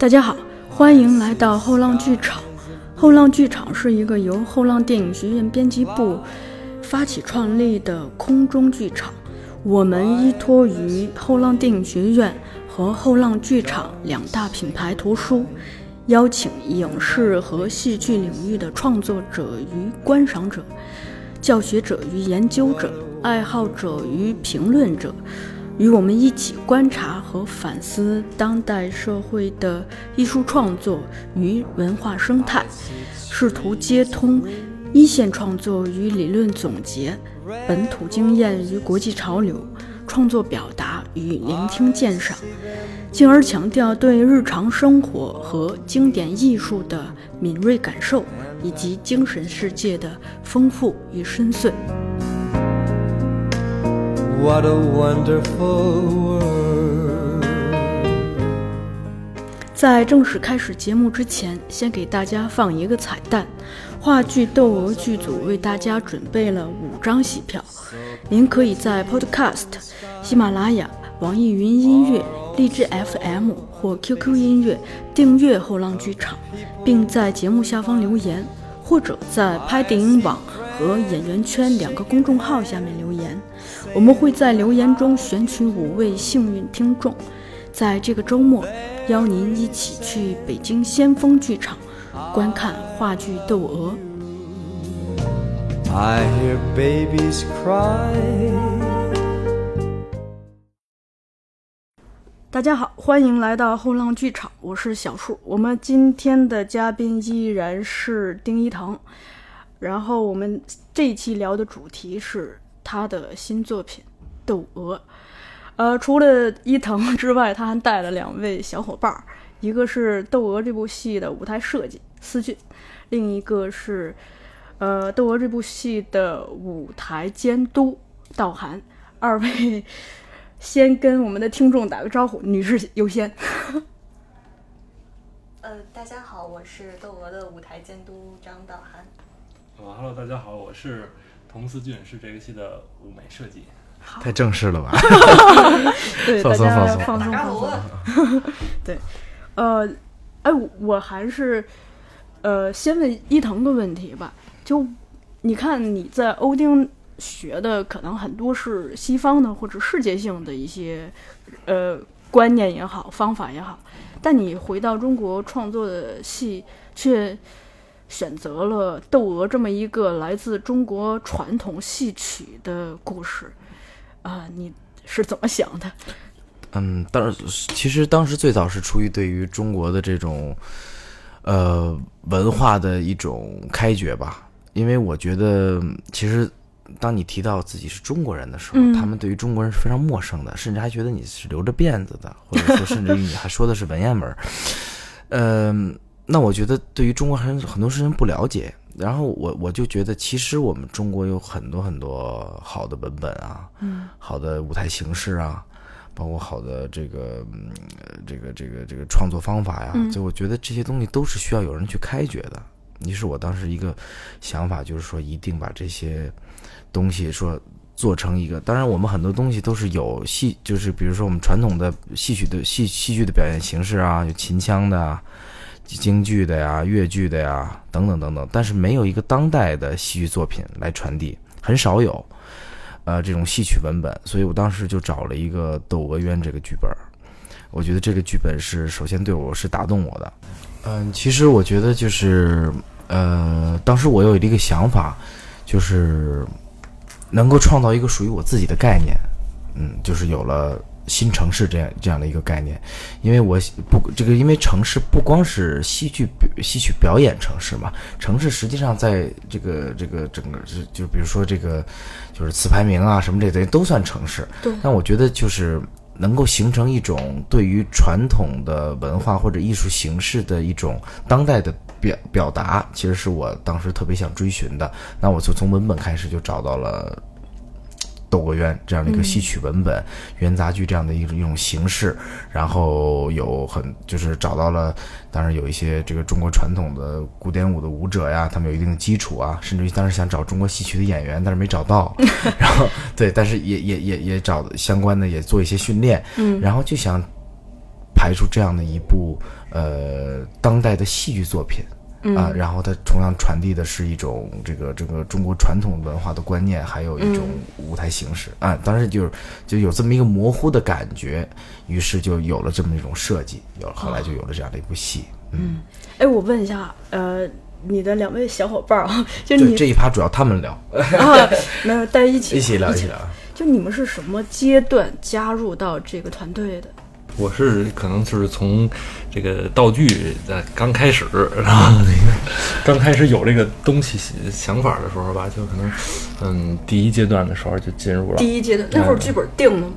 大家好，欢迎来到后浪剧场。后浪剧场是一个由后浪电影学院编辑部发起创立的空中剧场。我们依托于后浪电影学院和后浪剧场两大品牌图书，邀请影视和戏剧领域的创作者与观赏者、教学者与研究者、爱好者与评论者。与我们一起观察和反思当代社会的艺术创作与文化生态，试图接通一线创作与理论总结、本土经验与国际潮流、创作表达与聆听鉴赏，进而强调对日常生活和经典艺术的敏锐感受，以及精神世界的丰富与深邃。What a wonderful world！在正式开始节目之前，先给大家放一个彩蛋：话剧《窦娥》剧组为大家准备了五张戏票，您可以在 Podcast、喜马拉雅、网易云音乐、荔枝 FM 或 QQ 音乐订阅后浪剧场，并在节目下方留言，或者在拍电影网。和演员圈两个公众号下面留言，我们会在留言中选取五位幸运听众，在这个周末邀您一起去北京先锋剧场观看话剧《窦娥》。大家好，欢迎来到后浪剧场，我是小树。我们今天的嘉宾依然是丁一腾。然后我们这一期聊的主题是他的新作品《窦娥》。呃，除了伊藤 之外，他还带了两位小伙伴儿，一个是《窦娥》这部戏的舞台设计思俊，另一个是呃《窦娥》这部戏的舞台监督道涵。二位 先跟我们的听众打个招呼，女士优先。呃，大家好，我是《窦娥》的舞台监督张道涵。哈喽，大家好，我是童思俊，是这个戏的舞美设计。太正式了吧？对，放松放松放松放松。对，呃，哎，我还是呃，先问伊藤个问题吧。就你看你在欧丁学的，可能很多是西方的或者世界性的一些呃观念也好，方法也好，但你回到中国创作的戏却。选择了《窦娥》这么一个来自中国传统戏曲的故事，啊，你是怎么想的？嗯，当其实当时最早是出于对于中国的这种呃文化的一种开掘吧，因为我觉得其实当你提到自己是中国人的时候，他们对于中国人是非常陌生的，甚至还觉得你是留着辫子的，或者说甚至于你还说的是文言文，嗯。那我觉得，对于中国很很多事情不了解，然后我我就觉得，其实我们中国有很多很多好的文本啊，嗯，好的舞台形式啊，包括好的这个这个这个这个创作方法呀，就我觉得这些东西都是需要有人去开掘的。于是我当时一个想法就是说，一定把这些东西说做成一个。当然，我们很多东西都是有戏，就是比如说我们传统的戏曲的戏戏剧的表演形式啊，有秦腔的。京剧的呀，越剧的呀，等等等等，但是没有一个当代的戏剧作品来传递，很少有，呃，这种戏曲文本，所以我当时就找了一个《窦娥冤》这个剧本，我觉得这个剧本是首先对我是打动我的，嗯，其实我觉得就是，呃，当时我有一个想法，就是能够创造一个属于我自己的概念，嗯，就是有了。新城市这样这样的一个概念，因为我不这个，因为城市不光是戏剧戏曲表演城市嘛，城市实际上在这个这个整个就就比如说这个就是词牌名啊什么这些都算城市。对。但我觉得就是能够形成一种对于传统的文化或者艺术形式的一种当代的表表达，其实是我当时特别想追寻的。那我就从文本开始就找到了。《窦娥冤》这样的一个戏曲文本，元杂剧这样的一种一种形式，然后有很就是找到了，当然有一些这个中国传统的古典舞的舞者呀，他们有一定的基础啊，甚至于当时想找中国戏曲的演员，但是没找到，然后对，但是也也也也找相关的也做一些训练，嗯，然后就想。排出这样的一部呃当代的戏剧作品。啊，然后它同样传递的是一种这个这个中国传统文化的观念，还有一种舞台形式啊。当时就是就有这么一个模糊的感觉，于是就有了这么一种设计，有后来就有了这样的一部戏。嗯，哎，我问一下，呃，你的两位小伙伴啊，就你这一趴主要他们聊，啊，没有在一起一起聊一一起聊。就你们是什么阶段加入到这个团队的？我是可能就是从这个道具在刚开始，然后那个刚开始有这个东西想法的时候吧，就可能嗯第一阶段的时候就进入了第一阶段那会儿剧本定了吗？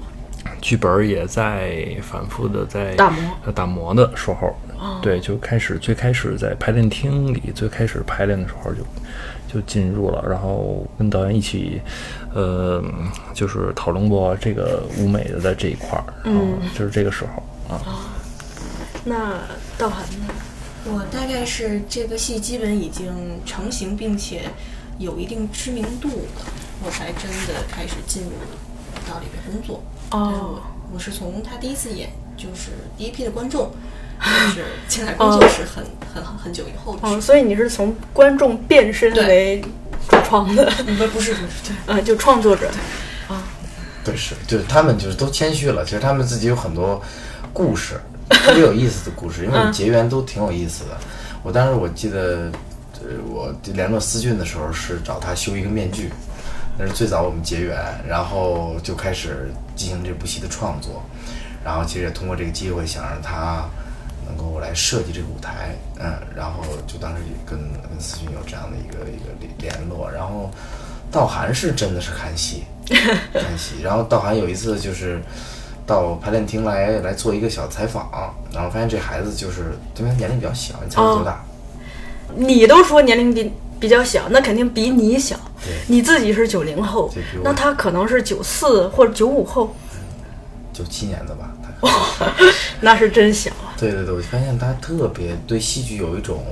剧本也在反复的在打磨呃打磨的时候，对，就开始最开始在排练厅里最开始排练的时候就就进入了，然后跟导演一起，呃，就是讨论过这个舞美的在这一块儿，然后就是这个时候啊，那道涵呢？我大概是这个戏基本已经成型，并且有一定知名度了，我才真的开始进入到里面工作。但是我我是从他第一次演，就是第一批的观众，就是进来工作室很很很久以后的哦，所以你是从观众变身为主创的，不不是不是对。呃，就创作者。啊对，是，就是他们就是都谦虚了。其实他们自己有很多故事，特别有意思的故事，因为我们结缘都挺有意思的。我当时我记得，呃，我联络思俊的时候是找他修一个面具，那是最早我们结缘，然后就开始进行这部戏的创作，然后其实也通过这个机会想让他能够来设计这个舞台，嗯，然后就当时也跟跟思俊有这样的一个一个联联络，然后道涵是真的是看戏，看戏，然后道涵有一次就是到排练厅来来做一个小采访，然后发现这孩子就是因为他年龄比较小，你猜他多大？你都说年龄比比较小，那肯定比你小对。你自己是九零后那他可能是九四或者九五后，九七年的吧，那是真小啊。对对对，我发现他特别对戏剧有一种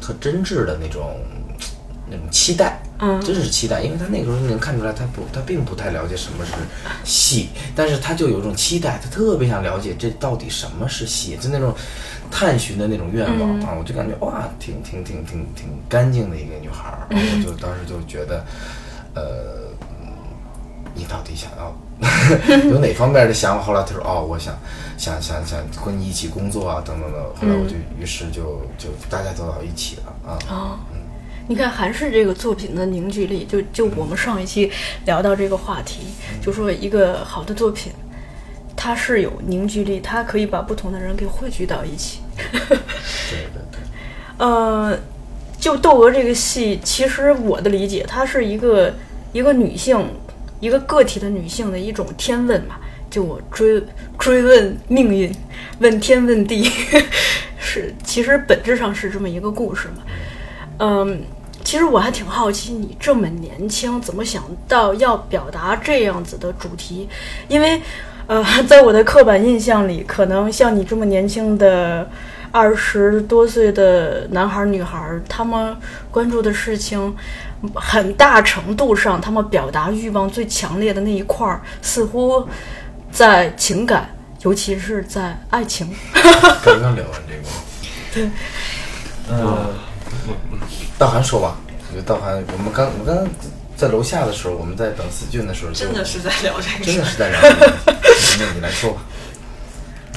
特真挚的那种那种期待，嗯真是期待，因为他那个时候能看出来，他不他并不太了解什么是戏，但是他就有一种期待，他特别想了解这到底什么是戏，就那种探寻的那种愿望、啊，我就感觉哇，挺挺挺挺挺干净的一个女孩儿，然后我就当时就觉得，呃。你到底想要 有哪方面的想法？后来他说：“哦，我想想想想和你一起工作啊，等等等。”后来我就于是就就大家都到一起了啊。哦，你看韩式这个作品的凝聚力，就就我们上一期聊到这个话题，就说一个好的作品，它是有凝聚力，它可以把不同的人给汇聚到一起。对对对，呃，就《窦娥》这个戏，其实我的理解，它是一个一个女性，一个个体的女性的一种天问嘛。就我追追问命运，问天问地，是其实本质上是这么一个故事嘛。嗯，其实我还挺好奇，你这么年轻，怎么想到要表达这样子的主题？因为，呃，在我的刻板印象里，可能像你这么年轻的二十多岁的男孩儿女孩儿，他们关注的事情，很大程度上，他们表达欲望最强烈的那一块儿，似乎在情感，尤其是在爱情。刚刚聊完这个，呃，道涵说吧，我觉得道涵，我们刚我们刚刚在楼下的时候，我们在等思俊的时候，真的是在聊这个真的。是在聊这个。那你来说吧，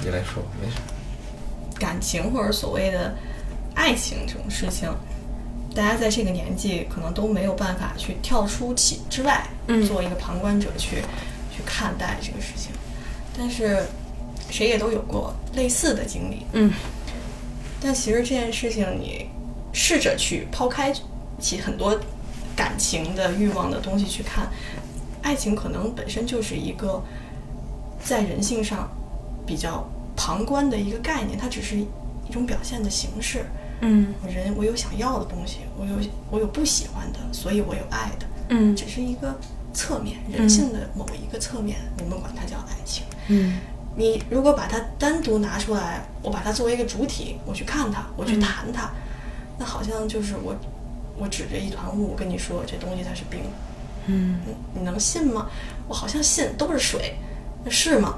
你来说，没事。感情或者所谓的爱情这种事情，大家在这个年纪可能都没有办法去跳出其之外，嗯做一个旁观者去去看待这个事情。但是谁也都有过类似的经历，嗯但其实这件事情，你试着去抛开其很多感情的欲望的东西去看，爱情可能本身就是一个在人性上比较旁观的一个概念，它只是一种表现的形式。嗯。我人我有想要的东西，我有我有不喜欢的，所以我有爱的，嗯。只是一个侧面，人性的某一个侧面，我们管它叫爱情。嗯。你如果把它单独拿出来，我把它作为一个主体，我去看它，我去谈它，那好像就是我，我指着一团雾跟你说这东西它是冰，嗯。你你能信吗？我好像信，都是水，那是吗？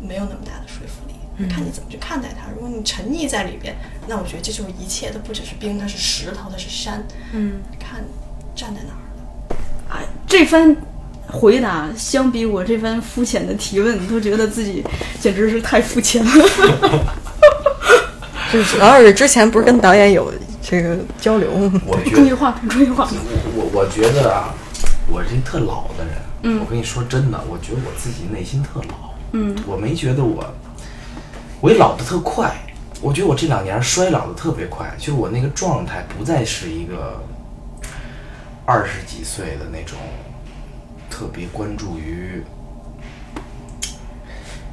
没有那么大的说服力。看你怎么去看待它。如果你沉溺在里边，那我觉得这就是一切，它不只是冰，它是石头，它是山。嗯，看站在哪儿了。啊，这番回答相比我这番肤浅的提问，都觉得自己简直是太肤浅了。就是老师之前不是跟导演有这个交流吗？我注意话筒，注意话筒。我我觉得啊，我是一特老的人，我跟你说真的，我觉得我自己内心特老，嗯，我没觉得我，我也老得特快，我觉得我这两年衰老的特别快，就是我那个状态不再是一个二十几岁的那种特别关注于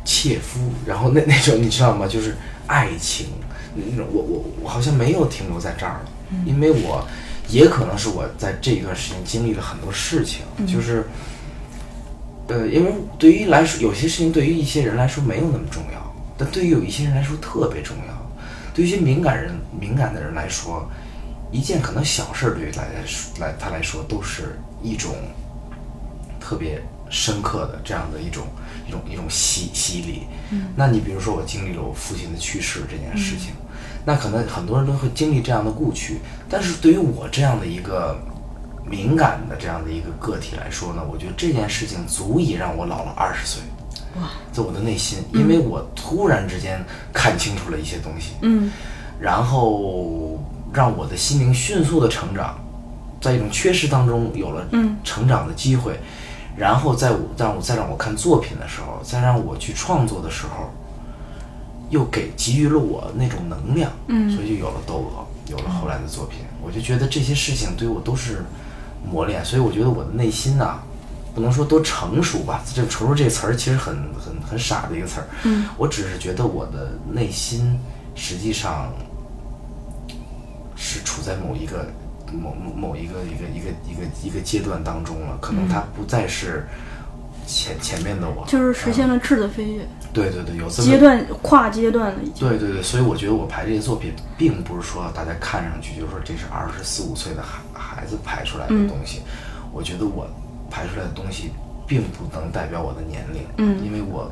切肤，然后那那种你知道吗？就是爱情，那种我我我好像没有停留在这儿了，因为我也可能是我在这一段时间经历了很多事情，就是呃，因为对于来说，有些事情对于一些人来说没有那么重要，但对于有一些人来说特别重要。对于一些敏感人、敏感的人来说，一件可能小事儿对于来来他来说都是一种特别深刻的这样的一种一种一种洗洗礼。嗯，那你比如说我经历了我父亲的去世这件事情，那可能很多人都会经历这样的故去，但是对于我这样的一个敏感的这样的一个个体来说呢，我觉得这件事情足以让我老了二十岁。哇，在我的内心，因为我突然之间看清楚了一些东西，嗯。然后让我的心灵迅速的成长，在一种缺失当中有了嗯成长的机会，然后在我让我再让我看作品的时候，再让我去创作的时候，又给给予了我那种能量，嗯。所以就有了窦娥，有了后来的作品。我就觉得这些事情对我都是磨练，所以我觉得我的内心呐、不能说多成熟吧，这“成熟”这个词儿其实很很很傻的一个词儿。嗯，我只是觉得我的内心实际上是处在某一个某某某一个一个一个一个一个阶段当中了，可能它不再是前前面的我，就是实现了、了质的飞跃，对对对，有这么阶段跨阶段了已经。对对对，所以我觉得我拍这些作品，并不是说大家看上去就是说这是二十四五岁的孩孩子拍出来的东西。我觉得我拍出来的东西，并不能代表我的年龄，嗯因为我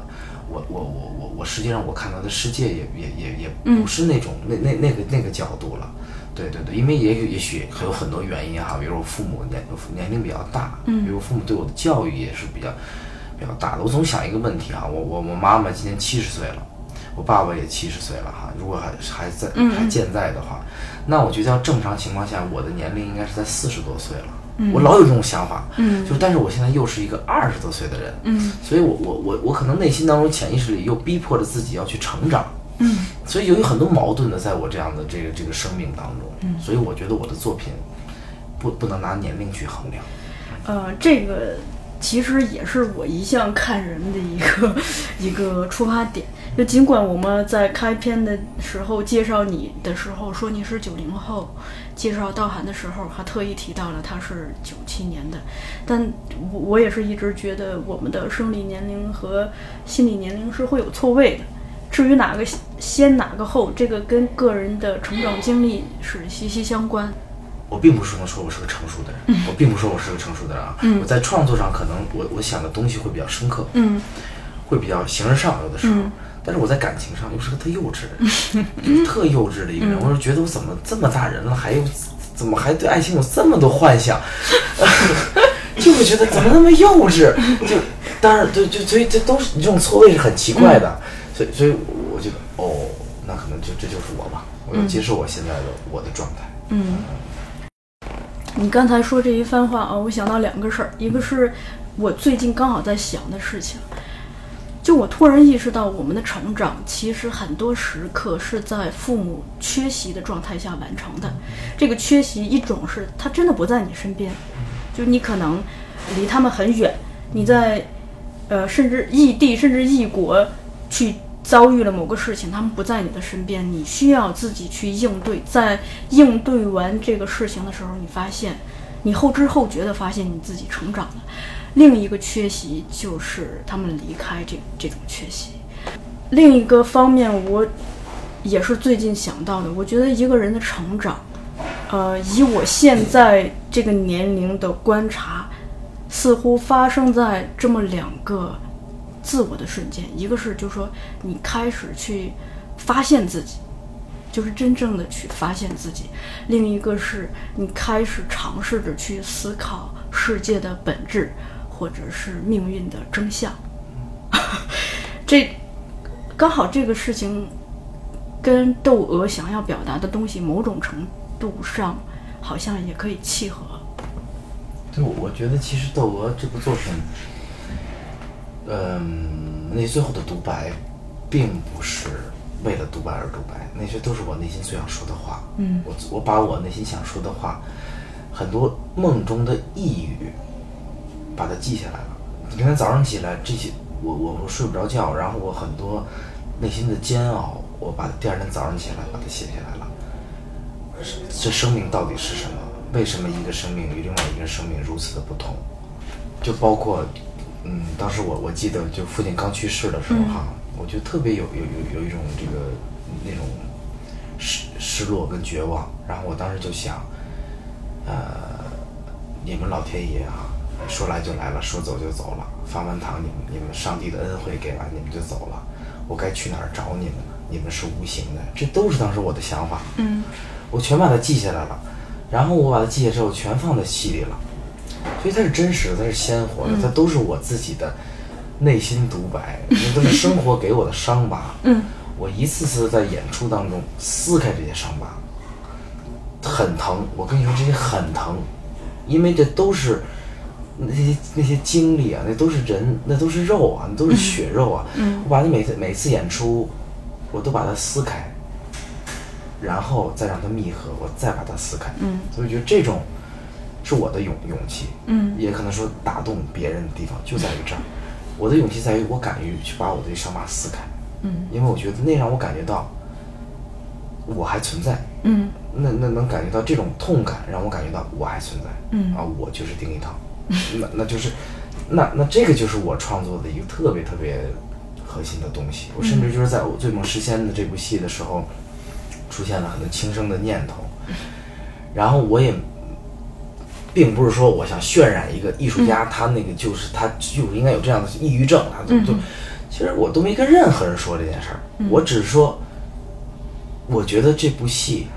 我我我我我实际上我看到的世界也也也也嗯不是那种、那那那个那个角度了。对对对，因为也也许还有很多原因哈，比如我父母年年龄比较大，嗯比如我父母对我的教育也是比较比较大的。我总想一个问题哈，我我我妈妈今年七十岁了，我爸爸也七十岁了哈，如果还还在嗯还健在的话，那我觉得要正常情况下，我的年龄应该是在四十多岁了。嗯我老有这种想法，嗯就是但是我现在又是一个二十多岁的人，嗯所以我我我我可能内心当中潜意识里又逼迫着自己要去成长，嗯所以有很多矛盾的在我这样的这个这个生命当中，所以我觉得我的作品不不能拿年龄去衡量。呃，这个其实也是我一向看人的一个 一个出发点。就尽管我们在开篇的时候介绍你的时候说你是九零后，介绍道涵的时候还特意提到了他是九七年的，但我我也是一直觉得我们的生理年龄和心理年龄是会有错位的。至于哪个先哪个后，这个跟个人的成长经历是息息相关。我并不是能说我是个成熟的人，我并不说我是个成熟的人啊。我在创作上可能我我想的东西会比较深刻，嗯会比较形而上有的时候，嗯但是我在感情上又是个特幼稚的人，就是特幼稚的一个人。我就觉得我怎么这么大人了，还有怎么还对爱情有这么多幻想，就会觉得怎么那么幼稚？就当然对，就所以这都是这种错位是很奇怪的，所以所以我觉得哦，那可能就这就是我吧，我要接受我现在的我的状态。嗯，你刚才说这一番话啊，我想到两个事儿，一个是我最近刚好在想的事情，就我突然意识到，我们的成长其实很多时刻是在父母缺席的状态下完成的。这个缺席，一种是他真的不在你身边，就你可能离他们很远，你在呃甚至异地甚至异国去遭遇了某个事情，他们不在你的身边，你需要自己去应对。在应对完这个事情的时候，你发现，你后知后觉的发现你自己成长了。另一个缺席就是他们离开这这种缺席。另一个方面，我也是最近想到的，我觉得一个人的成长，呃，以我现在这个年龄的观察，似乎发生在这么两个自我的瞬间，一个是就是说你开始去发现自己，就是真正的去发现自己；另一个是你开始尝试着去思考世界的本质，或者是命运的真相。这刚好这个事情跟窦娥想要表达的东西，某种程度上好像也可以契合。对，我我觉得其实《窦娥》这部作品，嗯，那最后的独白，并不是为了独白而独白，那些都是我内心最想说的话。嗯我我把我内心想说的话，很多梦中的呓语，把它记下来了。你看早上起来这些，我我我睡不着觉，然后我很多内心的煎熬，我把第二天早上起来把它写下来了。这生命到底是什么？为什么一个生命与另外一个生命如此的不同？就包括，嗯，当时我我记得，就父亲刚去世的时候哈，我就特别有有有有一种这个那种失失落跟绝望。然后我当时就想，呃，你们老天爷啊，说来就来了，说走就走了，发完糖你们你们上帝的恩惠给完你们就走了，我该去哪儿找你们呢？你们是无形的，这都是当时我的想法。嗯我全把它记下来了，然后我把它记下之后全放在戏里了，所以它是真实的，它是鲜活的，它都是我自己的内心独白，那都是生活给我的伤疤。嗯，我一次次在演出当中撕开这些伤疤，很疼。我跟你说，这些很疼，因为这都是那些那些经历啊，那都是人，那都是肉啊，那都是血肉啊。嗯我把你每次每次演出，我都把它撕开，然后再让它密合，我再把它撕开。嗯，所以我觉得这种是我的勇勇气。嗯也可能说打动别人的地方就在于这儿。我的勇气在于我敢于去把我的伤疤撕开，嗯因为我觉得那让我感觉到我还存在。嗯那那能感觉到这种痛感，让我感觉到我还存在。嗯啊，我就是丁一涛。那那就是，那那这个就是我创作的一个特别特别核心的东西。我甚至就是在我《醉梦诗仙》的这部戏的时候，出现了很多轻生的念头，然后我也。并不是说我想渲染一个艺术家，他那个就是他就应该有这样的抑郁症，他就就，其实我都没跟任何人说这件事儿，我只是说，我觉得这部戏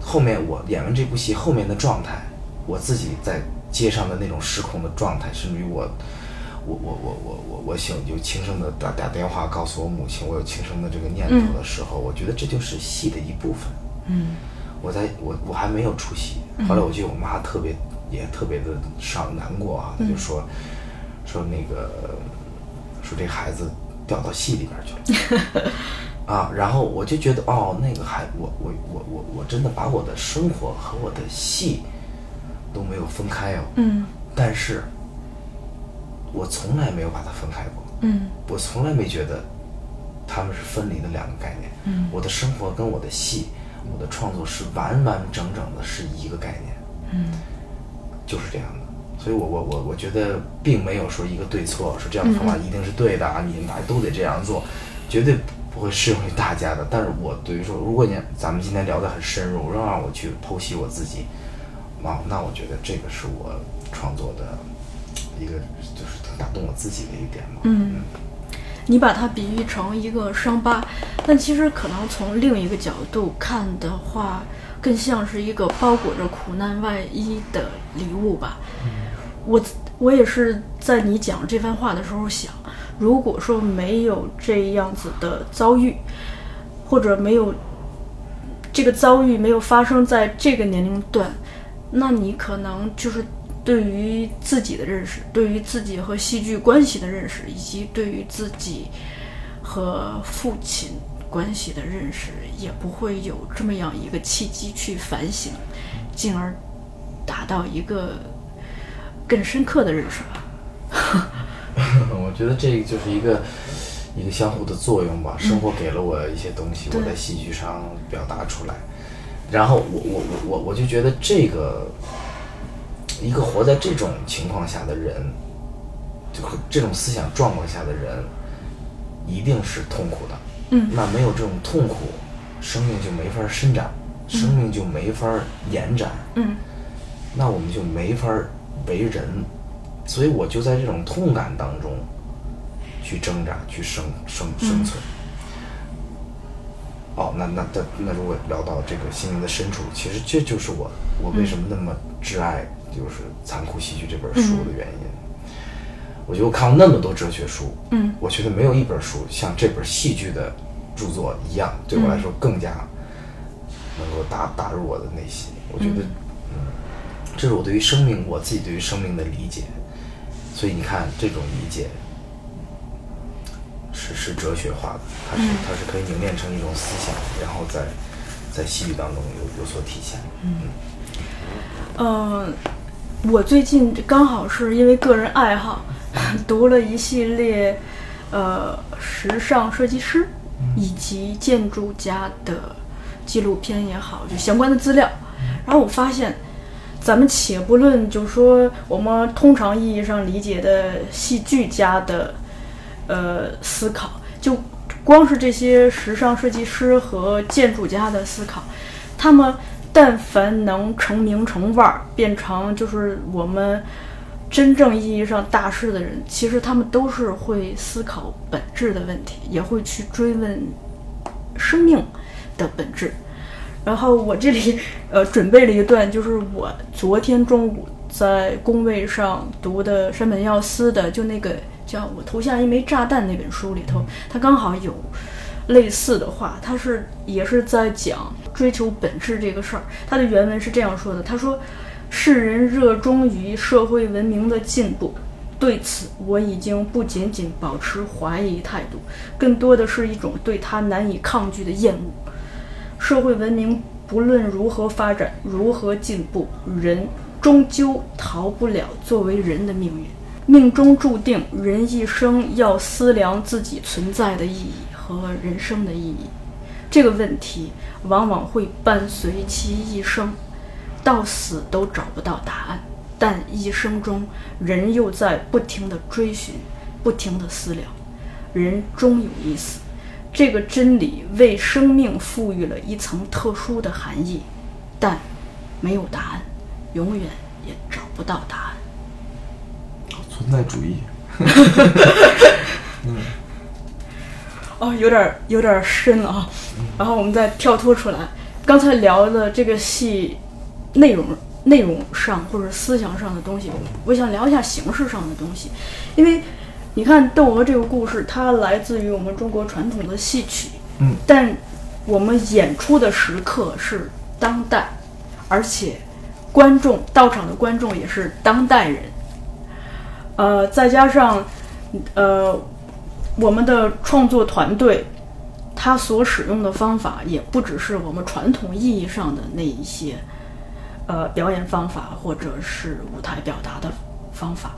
后面我演完这部戏后面的状态，我自己在街上的那种失控的状态，甚至于我，我我我我我我想就轻声的打打电话告诉我母亲我有轻生的这个念头的时候，我觉得这就是戏的一部分。嗯我在我我还没有出戏，后来我记得我妈特别也特别的伤难过啊，他就说说那个说这孩子掉到戏里边去了。啊，然后我就觉得哦，那个孩我我我我我真的把我的生活和我的戏都没有分开哦，嗯。但是我从来没有把它分开过，嗯。我从来没觉得他们是分离的两个概念。嗯。我的生活跟我的戏，我的创作是完完整整的是一个概念，嗯就是这样的。所以我我我我觉得并没有说一个对错，说这样的方法一定是对的啊，你们大家都得这样做，绝对不会适用于大家的。但是我对于说，如果你咱们今天聊得很深入，让让我去剖析我自己，啊，那我觉得这个是我创作的一个就是挺打动我自己的一点嘛。嗯，你把它比喻成一个伤疤，但其实可能从另一个角度看的话，更像是一个包裹着苦难外衣的礼物吧。我我也是在你讲这番话的时候想，如果说没有这样子的遭遇，或者没有这个遭遇没有发生在这个年龄段，那你可能就是对于自己的认识，对于自己和戏剧关系的认识，以及对于自己和父亲关系的认识，也不会有这么样一个契机去反省，进而达到一个更深刻的认识吧。我觉得这个就是一个一个相互的作用吧。生活给了我一些东西，对我在戏剧上表达出来，然后我我我我我就觉得这个一个活在这种情况下的人，就和这种思想状况下的人，一定是痛苦的。嗯那没有这种痛苦，生命就没法伸展，生命就没法延展。嗯那我们就没法儿为人，所以我就在这种痛感当中去去挣扎，去生生生存。哦，那那那那如果聊到这个心灵的深处，其实这就是我我为什么那么挚爱就是《残酷戏剧》这本书的原因。我觉得我看了那么多哲学书，嗯，我觉得没有一本书像这本戏剧的著作一样，对我来说更加能够打打入我的内心。我觉得，嗯，这是我对于生命，我自己对于生命的理解。所以你看，这种理解是是哲学化的，它是它是可以凝练成一种思想，然后在在戏剧当中有有所体现。嗯，我最近刚好是因为个人爱好，读了一系列呃时尚设计师以及建筑家的纪录片也好，就相关的资料。然后我发现，咱们且不论就说我们通常意义上理解的戏剧家的呃思考，就光是这些时尚设计师和建筑家的思考，他们但凡能成名成腕儿，变成就是我们真正意义上大师的人，其实他们都是会思考本质的问题，也会去追问生命的本质。然后我这里呃准备了一段，就是我昨天中午在工位上读的山本耀司的，就那个叫《我投下一枚炸弹》那本书里头，他刚好有类似的话，他是也是在讲追求本质这个事儿。他的原文是这样说的：他说，世人热衷于社会文明的进步。对此，我已经不仅仅保持怀疑态度，更多的是一种对它难以抗拒的厌恶。社会文明不论如何发展，如何进步，人终究逃不了作为人的命运。命中注定，人一生要思量自己存在的意义和人生的意义。这个问题往往会伴随其一生，到死都找不到答案。但一生中，人又在不停地追寻，不停地思量，人终有一死。这个真理为生命赋予了一层特殊的含义，但没有答案，永远也找不到答案。存在主义。嗯 哦，有点儿有点儿深了啊。然后我们再跳脱出来，刚才聊的这个戏内容内容上或者思想上的东西，我想聊一下形式上的东西，因为你看《窦娥》这个故事，它来自于我们中国传统的戏曲，嗯，但我们演出的时刻是当代，而且观众到场的观众也是当代人，呃，再加上呃我们的创作团队，他所使用的方法也不只是我们传统意义上的那一些，呃，表演方法或者是舞台表达的方法，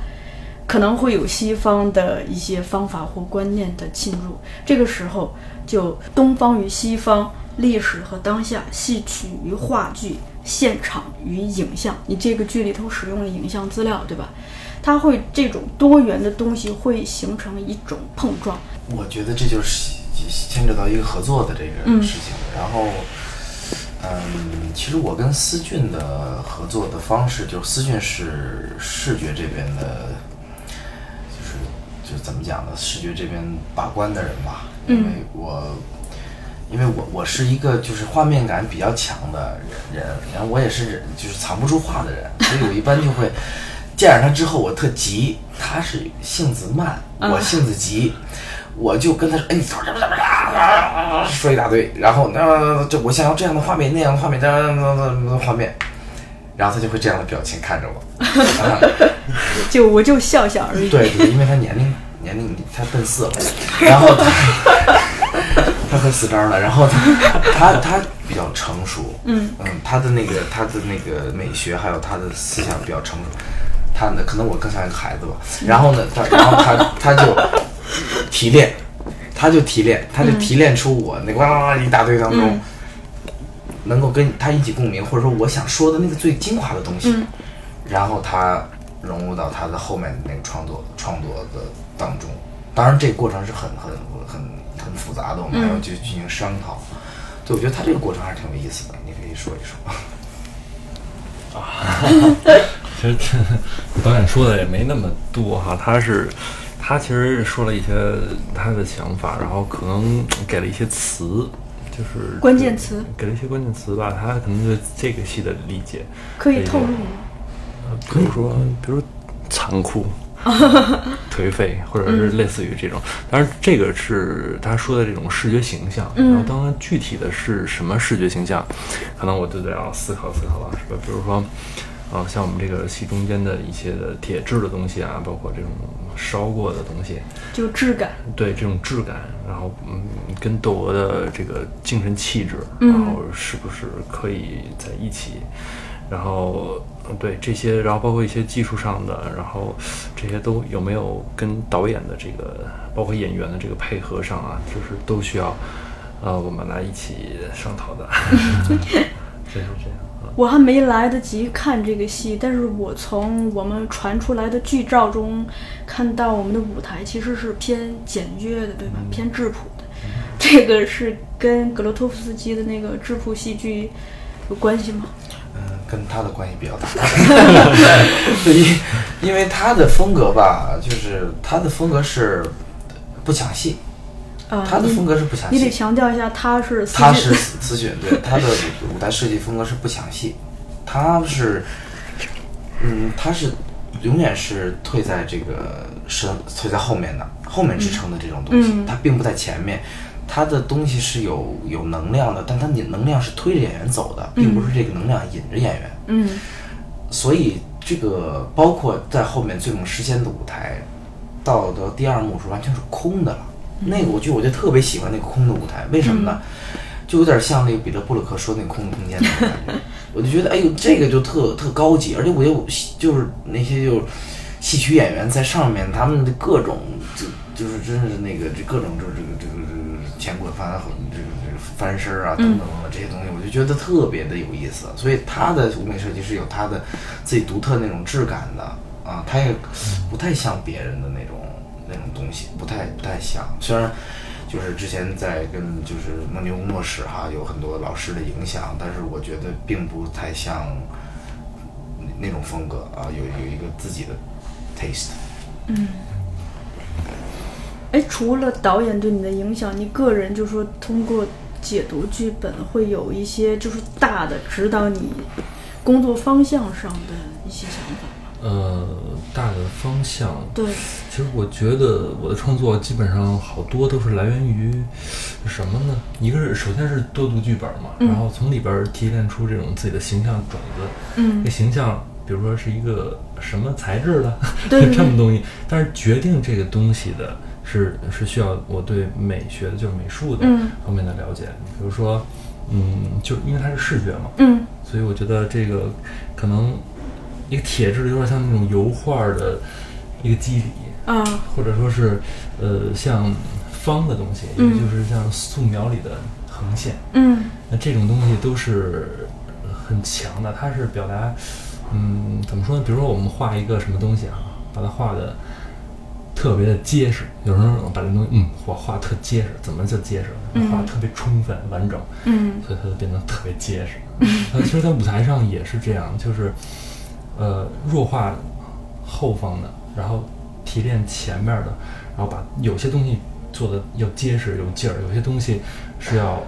可能会有西方的一些方法或观念的侵入。这个时候，就东方与西方，历史和当下，戏曲与话剧，现场与影像。你这个剧里头使用了影像资料，对吧？它会这种多元的东西会形成一种碰撞。我觉得这就是牵扯到一个合作的这个事情。然后，嗯，其实我跟思俊的合作的方式，就是思俊是视觉这边的，就是就是怎么讲呢？视觉这边把关的人吧。因为我，因为我我是一个就是画面感比较强的人，然后我也是就是藏不住话的人，所以我一般就会。见着他之后，我特急，他是性子慢，我性子急，我就跟他说：“哎，你怎么怎么怎么说一大堆，然后那这我想要这样的画面，那样的画面，那那那那画面，然后他就会这样的表情看着我，就我就笑笑而已。对对，因为他年龄年龄他奔四了，然后他他快四张了，然后他他他比较成熟，嗯嗯，他的那个他的那个美学还有他的思想比较成熟。他呢，可能我更像一个孩子吧。然后呢，他，然后他，他就提炼，他就提炼，他就提炼出我那哇哇哇一大堆当中，能够跟他一起共鸣，或者说我想说的那个最精华的东西。然后他融入到他的后面的那个创作创作的当中。当然，这个过程是很很很很复杂的，我们还要去进行商讨。对，我觉得他这个过程还是挺有意思的，你可以说一说。啊，其实导演说的也没那么多哈，他是他其实说了一些他的想法，然后可能给了一些词，就是关键词给了一些关键词吧。他可能对这个戏的理解，可以透露吗？呃比如说，比如说残酷、颓废，或者是类似于这种。当然，这个是他说的这种视觉形象。嗯然后，当然具体的是什么视觉形象，可能我就得要思考思考了，是吧？比如说，呃，像我们这个戏中间的一些的铁质的东西啊，包括这种烧过的东西，就质感，对这种质感，然后嗯，跟窦娥的这个精神气质，嗯然后是不是可以在一起？然后呃对这些，然后包括一些技术上的，然后这些都有没有跟导演的这个，包括演员的这个配合上啊，就是都需要呃我们来一起商讨的，就是这样啊。我还没来得及看这个戏，但是我从我们传出来的剧照中看到，我们的舞台其实是偏简约的，对吧？偏质朴的。这个是跟格罗托夫斯基的那个质朴戏剧有关系吗？嗯，跟他的关系比较大，对，因因为他的风格吧，就是他的风格是不抢戏，啊、他的风格是不详细你得，强调一下，他是他是词词曲，对，他的舞台设计风格是不详细，他是，嗯，他是永远是退在这个身退在后面的，后面支撑的这种东西，嗯他并不在前面。他的东西是有有能量的，但他能量是推着演员走的，并不是这个能量引着演员。嗯所以这个包括在后面最猛实现的舞台，到到第二幕是完全是空的了。那个我就我就特别喜欢那个空的舞台，为什么呢？就有点像那个彼得布鲁克说那个空的空间那种感觉。我就觉得哎呦，这个就特特高级，而且我又就是那些就是戏曲演员在上面，他们的各种就就是真是那个这各种就是这个这个这个前滚翻这个这个翻身啊等等等等这些东西，我就觉得特别的有意思。所以他的舞美设计是有他的自己独特那种质感的啊，他也不太像别人的那种那种东西，不太不太像。虽然就是之前在跟就是梦牛工作室哈有很多老师的影响，但是我觉得并不太像那那种风格啊，有有一个自己的 taste。嗯哎，除了导演对你的影响，你个人就说通过解读剧本会有一些就是大的指导你工作方向上的一些想法吗？呃，大的方向，对，其实我觉得我的创作基本上好多都是来源于什么呢？一个是首先是多读剧本嘛，嗯然后从里边儿提炼出这种自己的形象种子。嗯这形象，比如说是一个什么材质的，对 这么东西，但是决定这个东西的是是需要我对美学的，就是美术的嗯方面的了解。比如说，嗯，就因为它是视觉嘛，嗯所以我觉得这个可能一个铁质的有点像那种油画的一个肌理，啊或者说是呃像方的东西，也嗯就是像素描里的横线。嗯那这种东西都是很强的，它是表达，嗯，怎么说呢？比如说我们画一个什么东西啊，把它画的特别的结实，有时候把这东西，嗯，画画特结实，怎么叫结实？嗯画得特别充分完整，嗯所以它就变得特别结实。呃，其实，在舞台上也是这样，就是呃弱化后方的，然后提炼前面的，然后把有些东西做的要结实有劲儿，有些东西是要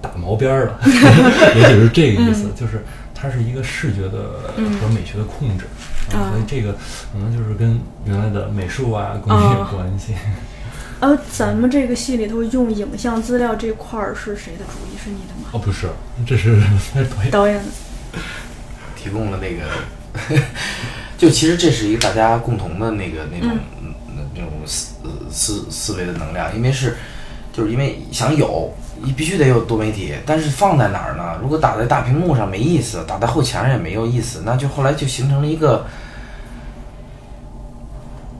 打毛边儿的，也许是这个意思，就是它是一个视觉的和美学的控制。啊所以这个可能就是跟原来的美术啊工艺有啊关系。呃，咱们这个戏里头用影像资料这块儿是谁的主意？是你的吗？哦，不是，这是导 演导演的。提供了那个，就其实这是一个大家共同的那个那种、嗯、那种思呃思思维的能量，因为是就是因为想有，你必须得有多媒体，但是放在哪儿呢？如果打在大屏幕上没意思，打在后墙上也没有意思，那就后来就形成了一个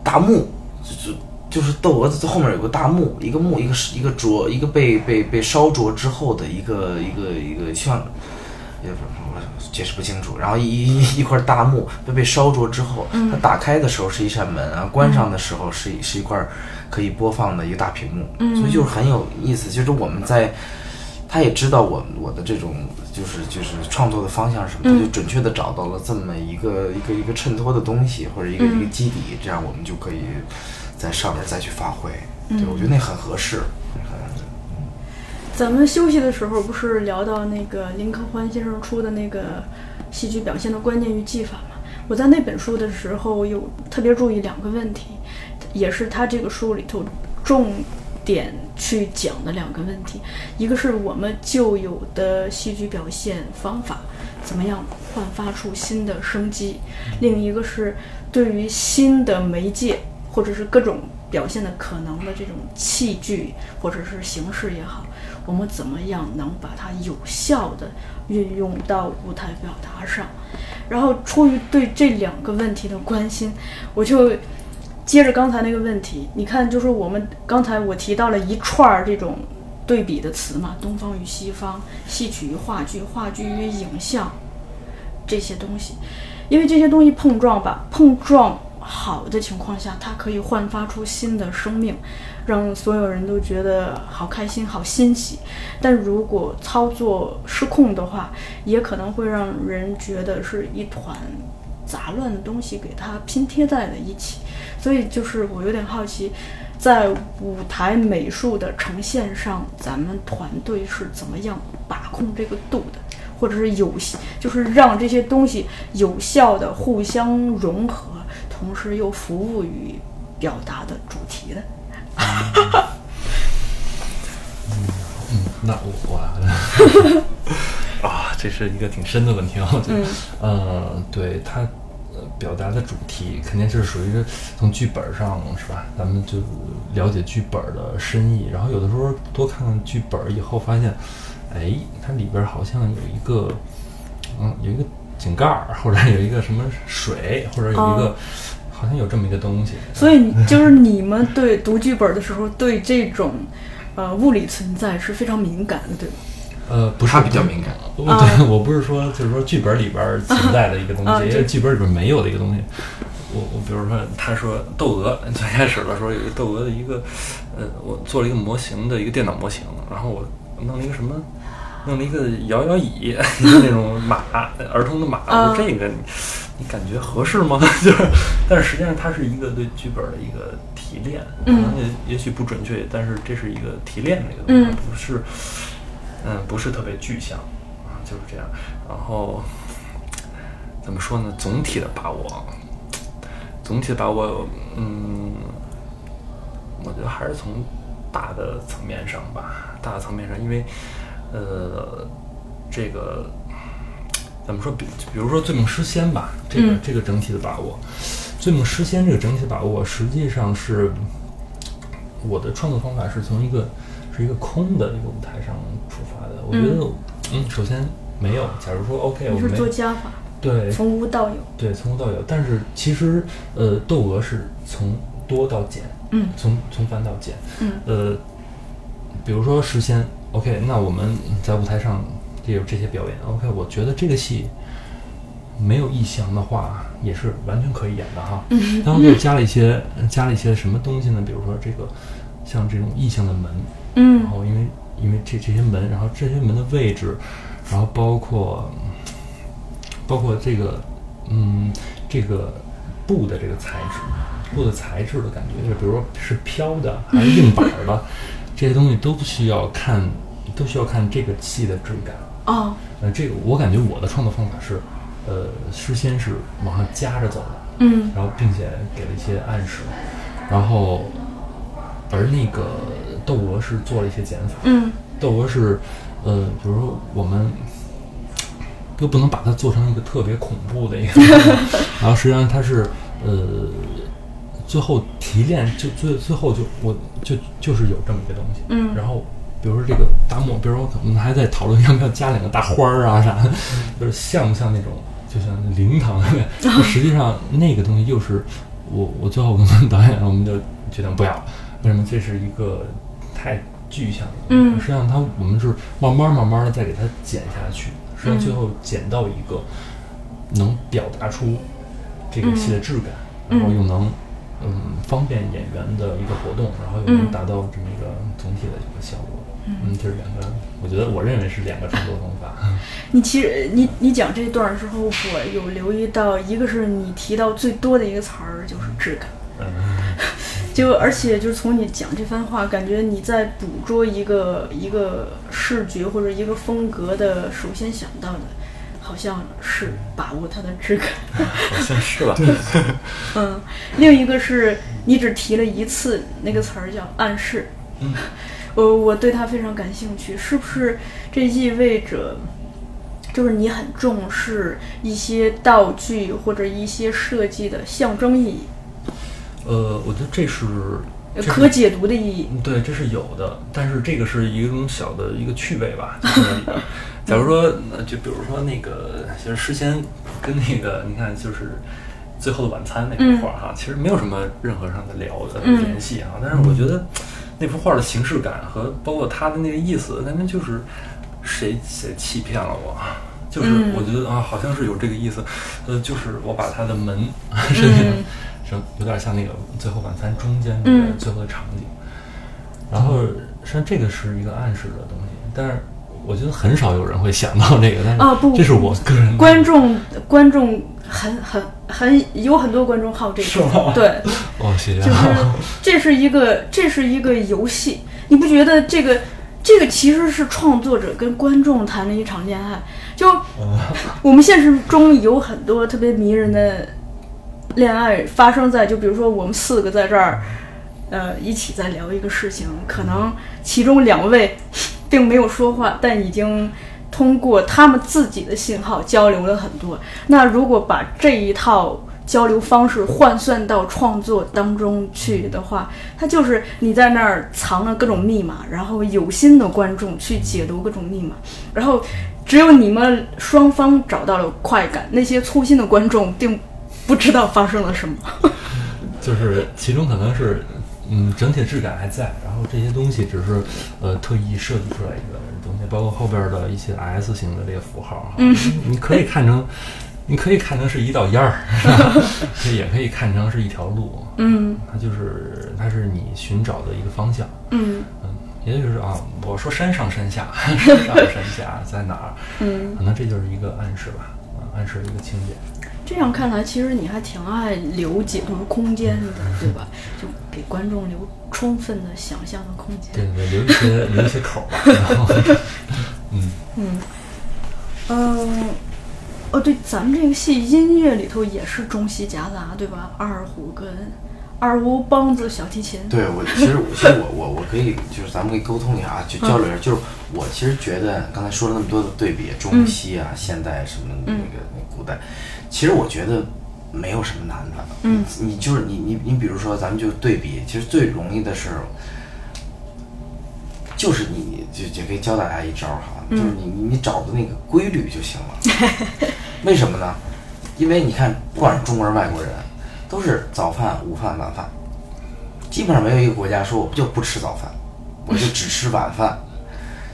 大幕，就就就是窦娥在后面有个大幕，一个幕，一个是一个灼，一个被被被烧灼之后的一个一个一个像，也不我解释不清楚。然后一一一块大幕被被烧灼之后，它打开的时候是一扇门啊，关上的时候是一是一块可以播放的一个大屏幕，所以就是很有意思。就是我们在他也知道我我的这种就是就是创作的方向是什么，他就准确的找到了这么一个一个一个衬托的东西或者一个一个基底，这样我们就可以在上面再去发挥。对我觉得那很合适，很咱们休息的时候不是聊到那个林克欢先生出的那个戏剧表现的观念与技法吗？我在那本书的时候有特别注意两个问题，也是他这个书里头重点去讲的两个问题，一个是我们旧有的戏剧表现方法怎么样焕发出新的生机，另一个是对于新的媒介或者是各种表现的可能的这种器具或者是形式也好，我们怎么样能把它有效的运用到舞台表达上？然后出于对这两个问题的关心，我就接着刚才那个问题，你看，就是我们刚才我提到了一串儿这种对比的词嘛，东方与西方，戏曲与话剧，话剧与影像这些东西，因为这些东西碰撞吧，碰撞好的情况下，它可以焕发出新的生命，让所有人都觉得好开心、好欣喜。但如果操作失控的话，也可能会让人觉得是一团杂乱的东西给它拼贴在了一起。所以就是我有点好奇，在舞台美术的呈现上，咱们团队是怎么样把控这个度的？或者是有，就是让这些东西有效的互相融合，同时又服务于表达的主题的。嗯，那我我来啊，这是一个挺深的问题啊。我觉得，呃，对它呃表达的主题肯定是属于从剧本上是吧？咱们就了解剧本的深意，然后有的时候多看看剧本以后，发现，哎，它里边好像有一个，嗯，有一个井盖儿，或者有一个什么水，或者有一个。哦好像有这么一个东西，所以就是你们对读剧本的时候，对这种呃物理存在是非常敏感的，对吗？呃，不是。比较敏感。我 对我不是说，就是说剧本里边儿存在的一个东啊西，这也剧本里边儿没有的一个东西。我我比如说，他说窦娥最开始的时候有一个窦娥的一个，呃，我做了一个模型的一个电脑模型，然后我弄了一个什么，弄了一个摇摇椅，那种马儿童的马，我说这个你你感觉合适吗？就是，但是实际上它是一个对剧本的一个提炼，可能也也许不准确，但是这是一个提炼的一个东西，嗯不是。嗯，不是特别具象啊，就是这样。然后怎么说呢？总体的把握，总体的把握，嗯，我觉得还是从大的层面上吧，大的层面上，因为呃，这个怎么说？比比如说《醉梦诗仙》吧，这个、嗯。这个整体的把握，《醉梦诗仙》这个整体的把握，实际上是我的创作方法是从一个是一个空的一个舞台上出发的。我觉得，嗯，首先没有，假如说 OK，我你是没做加法，对。从无到有。对从无到有，但是其实呃，窦娥是从多到简，嗯。从从繁到简，嗯。呃，比如说诗仙，OK，那我们在舞台上也有这些表演，OK，我觉得这个戏没有意象的话，也是完全可以演的哈。嗯当然就加了一些加了一些什么东西呢？比如说这个像这种意象的门，嗯然嗯后因为因为这这些门，然后这些门的位置，然后包括包括这个嗯这个布的这个材质，布的材质的感觉，就是比如说是飘的还是硬板儿的，这些东西都需要看都需要看这个戏的质感。哦。呃，这个我感觉我的创作方法是，呃，事先是往上夹着走的，嗯。然后并且给了一些暗示，然后而那个窦娥是做了一些减法，嗯。窦娥是，呃，比如说我们又不能把它做成一个特别恐怖的一个，然后实际上它是，呃，最后提炼就最最后就我就就是有这么一个东西，嗯。然后比如说这个大漠，比如说我们还在讨论要不要加两个大花儿啊啥的，就是像不像那种就像灵堂那个，就 实际上那个东西又是我我最后跟导演我们就决定不要，为什么？这是一个太具象的，嗯。实际上它我们是慢慢慢慢的再给它剪下去，实际上最后剪到一个能表达出这个戏的质感，嗯。然后又能嗯方便演员的一个活动，然后又能达到这么一个总体的一个效果。嗯，这是两个，我觉得我认为是两个创作方法。你其实你你讲这段的时候，我有留意到，一个是你提到最多的一个词儿就是质感。嗯，就而且就是从你讲这番话，感觉你在捕捉一个一个视觉或者一个风格的，首先想到的，好像是把握它的质感。好像是吧？嗯，另一个是你只提了一次那个词儿叫暗示。嗯，我我对它非常感兴趣，是不是这意味着，就是你很重视一些道具或者一些设计的象征意义，呃，我觉得这是这是可解读的意义？对，这是有的，但是这个是一种小的一个趣味吧。就是 假如说，呃就比如说那个，就是事先跟那个，你看，就是《最后的晚餐》那幅画哈，其实没有什么任何上的聊的嗯联系啊。但是我觉得那幅画的形式感和包括它的那个意思，感觉就是谁谁欺骗了我。就是嗯我觉得啊，好像是有这个意思，呃，就是我把它的门，有点像那个《最后晚餐》中间那个嗯最后的场景。然后，实际上这个是一个暗示的东西，但是我觉得很少有人会想到这个。但是啊不这是我个人的观众观众很很很有很多观众好这个对，哦，谢谢就是啊。这是一个这是一个游戏，你不觉得这个这个其实是创作者跟观众谈了一场恋爱？就我们现实中有很多特别迷人的恋爱发生在，就比如说我们四个在这儿，呃，一起在聊一个事情，可能其中两位并没有说话，但已经通过他们自己的信号交流了很多。那如果把这一套交流方式换算到创作当中去的话，它就是你在那儿藏了各种密码，然后有心的观众去解读各种密码，然后只有你们双方找到了快感，那些粗心的观众并不知道发生了什么。就是其中可能是，嗯，整体的质感还在，然后这些东西只是呃特意设计出来一个东西，包括后边的一些 S 型的这些符号哈，嗯，你可以看成，你可以看成是一道烟儿，也可以看成是一条路，嗯它就是它是你寻找的一个方向，嗯嗯，也就是啊，我说山上山下，山上山下在哪儿？嗯，可能这就是一个暗示吧，啊，暗示一个情节。这样看来，其实你还挺爱留解读空间的，对吧？就给观众留充分的想象的空间。对对，留一些 留一些口吧，然后，嗯。嗯，嗯，哦，对，咱们这个戏音乐里头也是中西夹杂，对吧？二胡跟二胡、梆子、小提琴。对我，其实我其实我我我可以就是咱们可以沟通一下啊，就交流一下。就是我其实觉得刚才说了那么多的对比，中西啊、现代什么那个、那个古代，其实我觉得没有什么难的。嗯，你就是你你你比如说咱们就对比，其实最容易的是，就是你就也可以教大家一招儿哈，就是你你你找的那个规律就行了。为什么呢？因为你看，不管是中国人、外国人，都是早饭、午饭、晚饭，基本上没有一个国家说我就不吃早饭，我就只吃晚饭。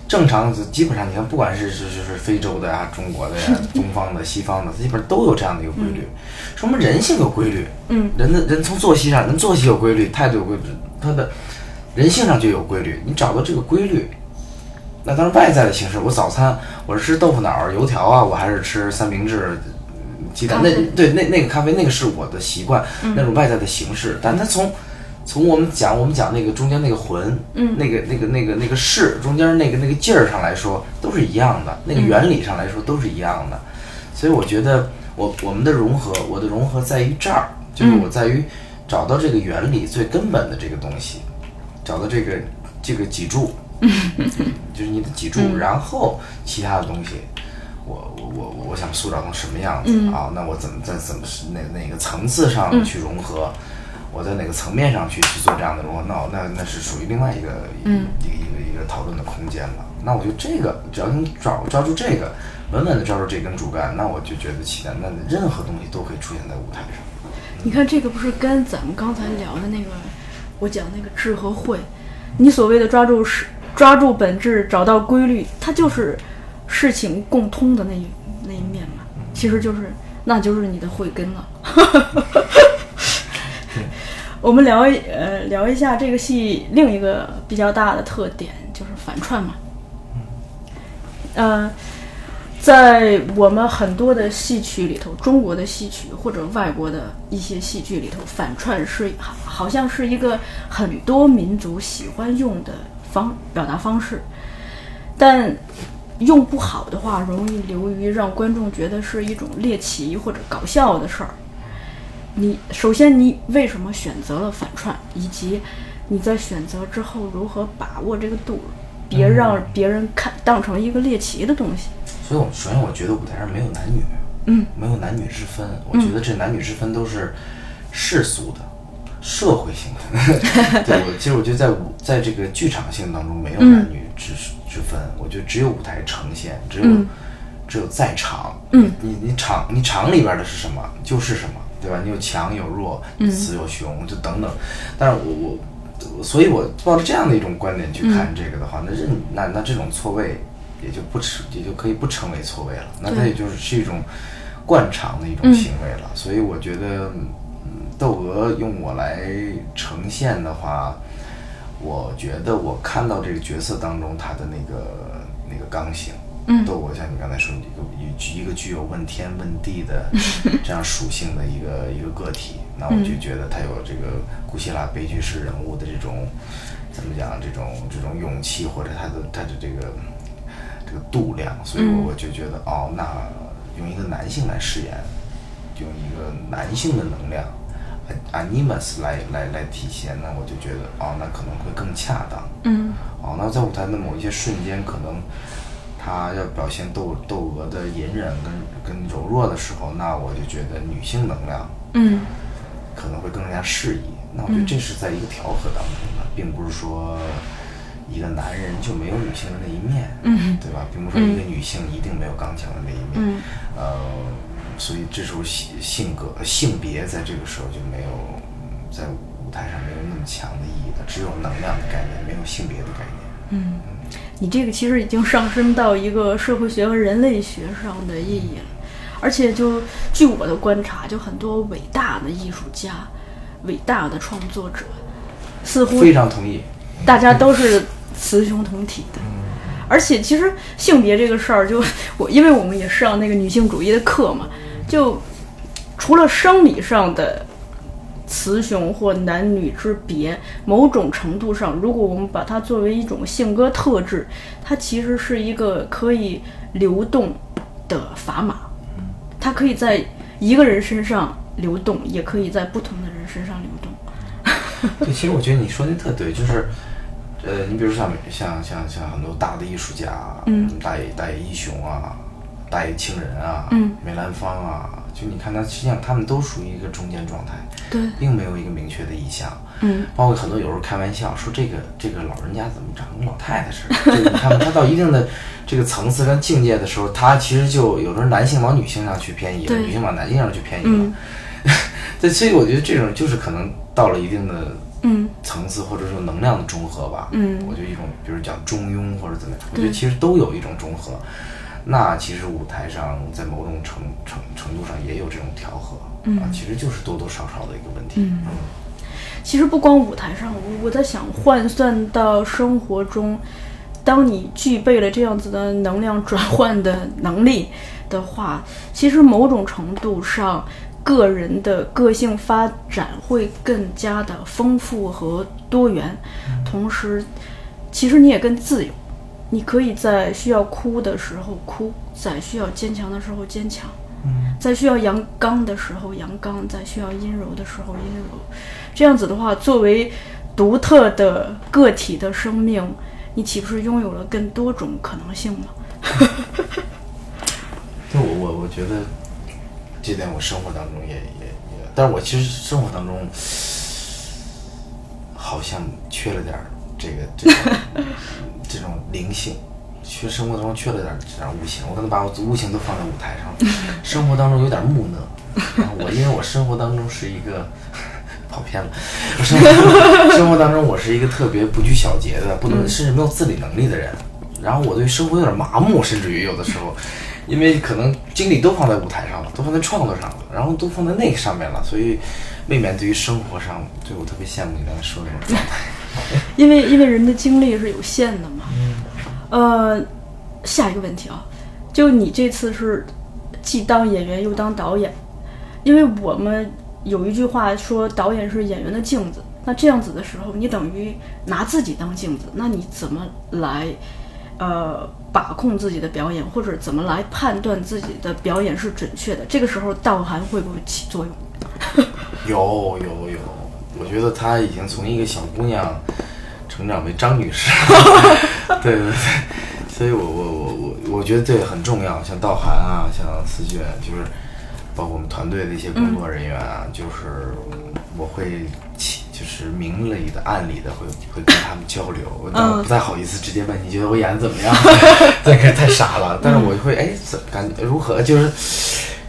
正常的基本上，你看，不管是是是是非洲的呀、中国的呀、东方的、西方的，基本上都有这样的一个规律，说明人性有规律。嗯，人的人从作息上，人作息有规律，态度有规律，他的人性上就有规律。你找到这个规律，那当然外在的形式，我早餐我是吃豆腐脑、油条啊，我还是吃三明治、鸡蛋。那对那那个咖啡，那个是我的习惯，那种外在的形式。但它从从我们讲我们讲那个中间那个魂，嗯那个那个那个那个势中间那个那个劲儿上来说都是一样的，那个原理上来说都是一样的。所以我觉得我我们的融合，我的融合在于这儿，就是我在于找到这个原理最根本的这个东西，找到这个这个脊柱，就是你的脊柱，然后其他的东西。我我我我想塑造成什么样子、啊？那我怎么在怎么是哪哪个层次上去融合？我在哪个层面上去去做这样的融合？那我那那是属于另外一个、一个一个一个讨论的空间了。那我觉得这个只要能抓抓住这个，稳稳的抓住这根主干，那我就觉得期待，那任何东西都可以出现在舞台上。你看这个不是跟咱们刚才聊的那个，我讲那个智和慧，你所谓的抓住是抓住本质，找到规律，它就是事情共通的那一那一面嘛。其实就是，那就是你的慧根了。我们聊一呃聊一下这个戏另一个比较大的特点，就是反串嘛。呃，在我们很多的戏曲里头，中国的戏曲或者外国的一些戏剧里头，反串是好好像是一个很多民族喜欢用的方表达方式，但用不好的话，容易流于让观众觉得是一种猎奇或者搞笑的事儿。你首先你为什么选择了反串，以及你在选择之后如何把握这个度，别让别人看当成一个猎奇的东西。所以，我首先我觉得舞台上没有男女，嗯，没有男女之分。我觉得这男女之分都是世俗的、社会性的。对，我其实我觉得在舞在这个剧场性当中没有男女之之分。我觉得只有舞台呈现，只有只有在场。嗯，你你场你场里边的是什么就是什么，对吧？你有强有弱，有雌有雄，就等等。但是我我所以，我抱着这样的一种观点去看这个的话，那认那那这种错位。也就不称，也就可以不称为错位了。那它也就是是一种惯常的一种行为了。所以我觉得，嗯，窦娥用我来呈现的话，我觉得我看到这个角色当中他的那个那个刚性。嗯，窦娥像你刚才说，一个一一个具有问天问地的 这样属性的一个一个个体。那我就觉得他有这个古希腊悲剧式人物的这种怎么讲？这种这种勇气，或者他的他的这个。度量，所以我我就觉得哦，那用一个男性来饰演，用一个男性的能量，animus 来来来体现，那我就觉得哦，那可能会更恰当。嗯。哦，那在舞台的某一些瞬间，可能他要表现窦窦娥的隐忍跟跟柔弱的时候，那我就觉得女性能量，嗯，可能会更加适宜。那我觉得这是在一个调和当中的，并不是说。一个男人就没有女性的那一面，嗯，对吧？并不是说一个女性一定没有刚强的那一面，嗯，呃，所以这时候性性格性别在这个时候就没有在舞台上没有那么强的意义了，只有能量的概念，没有性别的概念。嗯，你这个其实已经上升到一个社会学和人类学上的意义了，而且就据我的观察，就很多伟大的艺术家、伟大的创作者，似乎非常同意。大家都是雌雄同体的，而且其实性别这个事儿，就我因为我们也上那个女性主义的课嘛，就除了生理上的雌雄或男女之别，某种程度上，如果我们把它作为一种性格特质，它其实是一个可以流动的砝码，它可以在一个人身上流动，也可以在不同的人身上流动。对，其实我觉得你说的特对，就是。呃，你比如像像像像很多大的艺术家，嗯，大野大野英雄啊，大野清人啊，嗯，梅兰芳啊，就你看他，实际上他们都属于一个中间状态，对，并没有一个明确的意向，嗯，包括很多有时候开玩笑说这个这个老人家怎么长跟老太太似的，就你看他到一定的这个层次跟境界的时候，他其实就有时候男性往女性上去偏移了，女性往男性上去偏移了，对，所以我觉得这种就是可能到了一定的。嗯，层次或者说能量的中和吧。嗯，我觉得一种，比如讲中庸或者怎么样，我觉得其实都有一种中和。那其实舞台上在某种程程程度上也有这种调和啊，其实就是多多少少的一个问题。嗯，其实不光舞台上，我我在想换算到生活中，当你具备了这样子的能量转换的能力的话，其实某种程度上。个人的个性发展会更加的丰富和多元，同时，其实你也更自由。你可以在需要哭的时候哭，在需要坚强的时候坚强，在需要阳刚的时候阳刚，在需要阴柔的时候阴柔。这样子的话，作为独特的个体的生命，你岂不是拥有了更多种可能性吗？对我我我觉得。这点我生活当中也也也，但是我其实生活当中好像缺了点这个这种这种灵性，缺生活当中缺了点这点悟性。我可能把我悟性都放在舞台上了，生活当中有点木讷。我因为我生活当中是一个跑偏了，我生活 生活当中我是一个特别不拘小节的，不能甚至没有自理能力的人。然后我对生活有点麻木，甚至于有的时候。因为可能精力都放在舞台上了，都放在创作上了，然后都放在那个上面了，所以未免对于生活上，对我特别羡慕你刚才说的那种状态。因为因为人的精力是有限的嘛。呃，下一个问题啊，就你这次是既当演员又当导演，因为我们有一句话说导演是演员的镜子，那这样子的时候，你等于拿自己当镜子，那你怎么来呃把控自己的表演，或者怎么来判断自己的表演是准确的？这个时候道涵会不会起作用？有 有有，我觉得她已经从一个小姑娘成长为张女士。对对对，所以我我我我我觉得这个很重要，像道涵啊，像思卷，就是包括我们团队的一些工作人员啊，就是我会起就是明里的暗里的会会跟他们交流，我但我不太好意思直接问你觉得我演的怎么样，这个太傻了，但是我会哎怎感觉如何就是。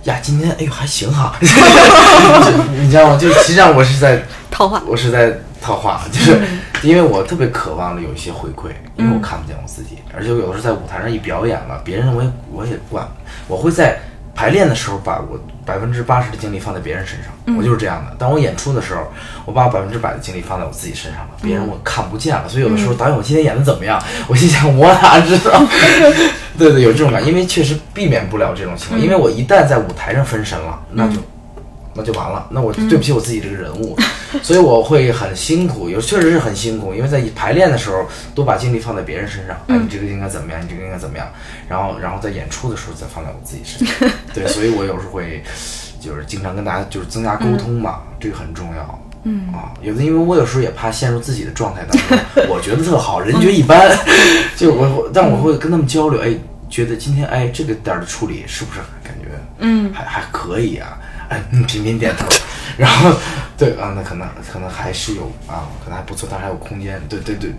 呀，今天哎呦还行哈，啊 你知道吗？就实际上我是在 套话，我是在套话，就是因为我特别渴望的有一些回馈，因为我看不见我自己，而且有的时候在舞台上一表演了，别人我也我也管，我会在排练的时候把我百分之八十的精力放在别人身上，我就是这样的。当我演出的时候，我把百分之百的精力放在我自己身上了，别人我看不见了，所以有的时候导演我今天演的怎么样，我心想我哪知道？对对，有这种感，因为确实避免不了这种情况，因为我一旦在舞台上分神了，那就。那就完了，那我对不起我自己这个人物，所以我会很辛苦，有确实是很辛苦，因为在排练的时候都把精力放在别人身上，哎，你这个应该怎么样，你这个应该怎么样，然后然后在演出的时候再放在我自己身上，对，所以我有时候会就是经常跟大家就是增加沟通嘛，这个很重要，嗯。啊，有的因为我有时候也怕陷入自己的状态当中，我觉得特好，人觉得一般，就我但我会跟他们交流，哎，觉得今天哎这个点儿的处理是不是感觉嗯。还还可以啊？哎，嗯，频频点头，然后对啊，那可能可能还是有啊，可能还不错，但还有空间。对对对，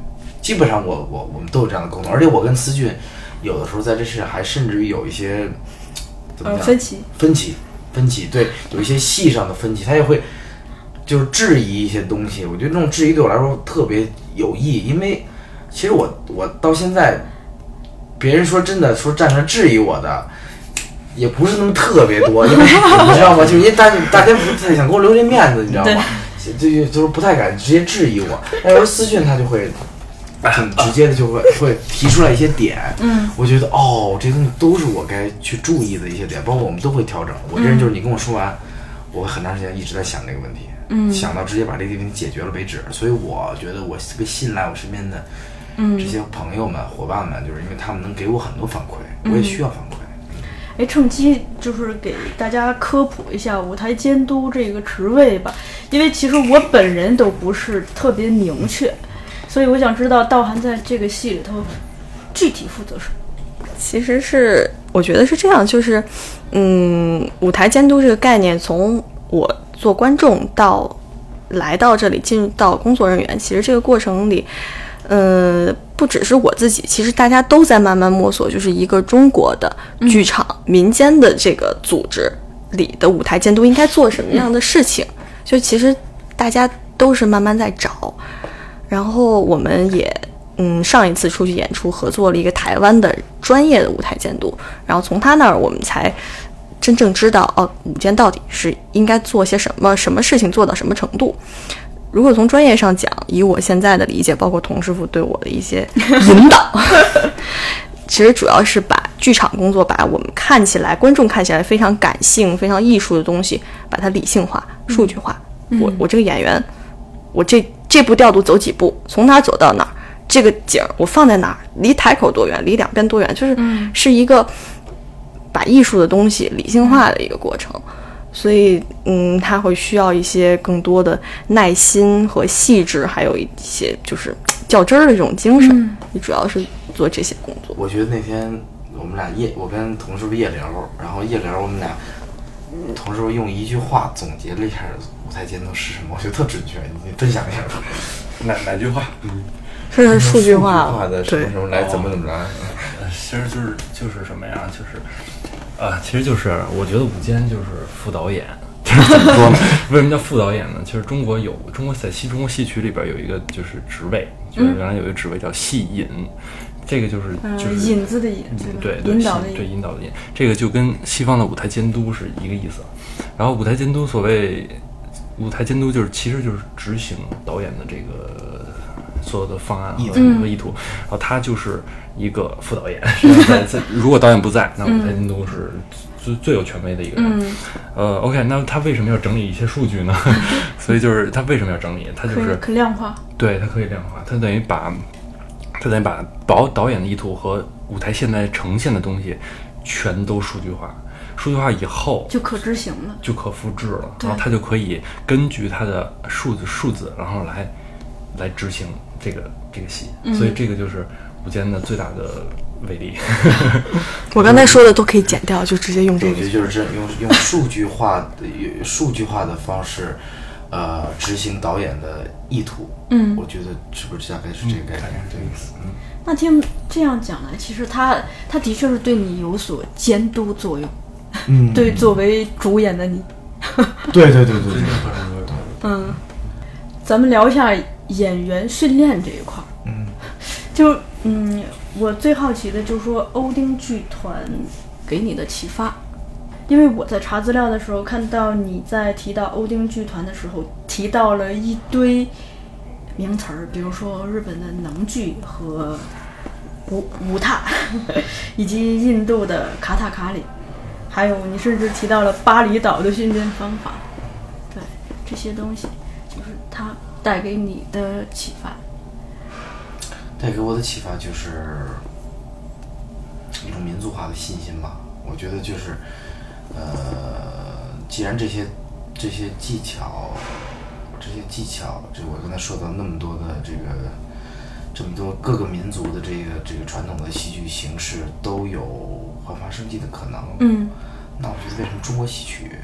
基本上我我我们都有这样的沟通，而且我跟思俊有的时候在这事还甚至于有一些怎么呃，讲分歧，分歧分歧，对，有一些戏上的分歧，他也会就是质疑一些东西。我觉得这种质疑对我来说特别有益，因为其实我我到现在，别人说真的说站出来质疑我的。也不是那么特别多，因为 你知道吗？就是因为大大家不太想给我留这面子，你知道吗？就就就是不太敢直接质疑我。但有时候私讯他就会很直接的，就会会提出来一些点。嗯，我觉得哦，这些东西都是我该去注意的一些点，包括我们都会调整。我这人就是你跟我说完，我会很长时间一直在想这个问题，嗯想到直接把这个问题解决了为止。所以我觉得我特别信赖我身边的嗯这些朋友们、伙伴们，就是因为他们能给我很多反馈，我也需要反馈。哎，趁机就是给大家科普一下舞台监督这个职位吧，因为其实我本人都不是特别明确，所以我想知道道涵在这个戏里头具体负责什么。其实是我觉得是这样，就是，嗯，舞台监督这个概念，从我做观众到来到这里进入到工作人员，其实这个过程里，呃，不只是我自己，其实大家都在慢慢摸索，就是一个中国的剧场、民间的这个组织里的舞台监督应该做什么样的事情，就其实大家都是慢慢在找，然后我们也。嗯，上一次出去演出合作了一个台湾的专业的舞台监督，然后从他那儿我们才真正知道哦，舞监到底是应该做些什么，什么事情做到什么程度。如果从专业上讲，以我现在的理解，包括童师傅对我的一些 引导，其实主要是把剧场工作，把我们看起来观众看起来非常感性、非常艺术的东西，把它理性化、数据化。我我这个演员，我这这步调度走几步，从哪儿走到哪儿，这个景儿我放在哪儿，离台口多远，离两边多远，就是是一个把艺术的东西理性化的一个过程。所以，嗯，他会需要一些更多的耐心和细致，还有一些就是较真儿的这种精神。你主要是做这些工作。我觉得那天我们俩夜，我跟童师傅夜聊，然后夜聊我们俩，同事用一句话总结了一下舞台监督是什么，我觉得特准确，你分享一下吧。哪哪句话？嗯是数据化化的什么什么来怎么怎么来？呃其实就是就是什么呀？就是，啊，其实就是我觉得舞监就是副导演。就是怎么说呢？为什么叫副导演呢？其实中国有中国在戏中国戏曲里边有一个就是职位，就是原来有一个职位叫戏引，这个就是就是嗯引子的引，对对引导的对。引导的引，这个就跟西方的舞台监督是一个意思。然后舞台监督所谓舞台监督就是其实就是执行导演的这个所有的方案和意图和意图，然后他就是一个副导演。在 在如果导演不在，那舞台监督是最最有权威的一个人。呃，OK，那他为什么要整理一些数据呢？所以就是他为什么要整理？他就是可量化。对，他可以量化，他等于把，他等于把导导演的意图和舞台现在呈现的东西全都数据化。数据化以后就可执行了。就可复制了，然后它就可以根据它的数字数字，然后来来执行这个这个戏。嗯所以这个就是舞间的最大的威力。我刚才说的都可以剪掉，就直接用这个我觉。得就是这用用数据化的用数据化的方式，呃，执行导演的意图。嗯我觉得是不是大概是这个概念？对，嗯，那听这样讲来，其实他他的确是对你有所监督作用。嗯对，作为主演的你，对对对对对，嗯，咱们聊一下演员训练这一块儿。嗯，就嗯，我最好奇的就是说欧丁剧团给你的启发，因为我在查资料的时候看到你在提到欧丁剧团的时候提到了一堆名词儿，比如说日本的能剧和舞舞踏，以及印度的卡塔卡里，还有你甚至提到了巴厘岛的训练方法。对这些东西，就是它带给你的启发。带给我的启发就是一种民族化的信心吧。我觉得就是，呃，既然这些这些技巧，这些技巧，这我刚才说到那么多的这个，这么多各个民族的这个这个传统的戏剧形式都有焕发生机的可能。嗯那我觉得为什么中国戏曲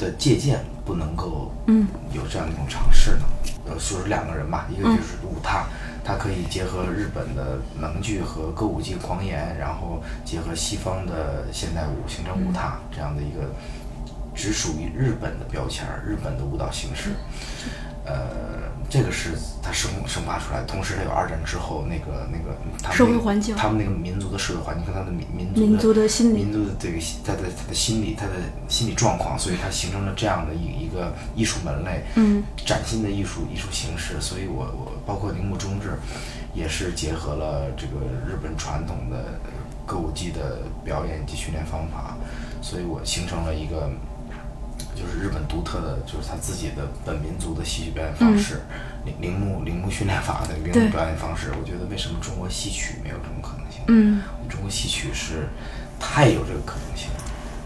的借鉴不能够嗯有这样一种尝试呢？呃，说是两个人吧，一个就是舞踏，它可以结合日本的能剧和歌舞伎狂言，然后结合西方的现代舞，形成舞踏这样的一个只属于日本的标签儿，日本的舞蹈形式。呃，这个是它生生发出来，同时它有二战之后那个那个他们社会那个环境他们那个民族的社会环境和他的民民族民族的心理民族的这个他的他的心理他的心理状况，所以它形成了这样的一一个艺术门类，嗯，崭新的艺术艺术形式。所以我我包括铃木忠志，也是结合了这个日本传统的歌舞伎的表演及训练方法，所以我形成了一个。就是日本独特的，就是他自己的本民族的戏曲表演方式，铃铃木铃木训练法的铃对木表演方式。我觉得为什么中国戏曲没有这种可能性？嗯中国戏曲是太有这个可能性了，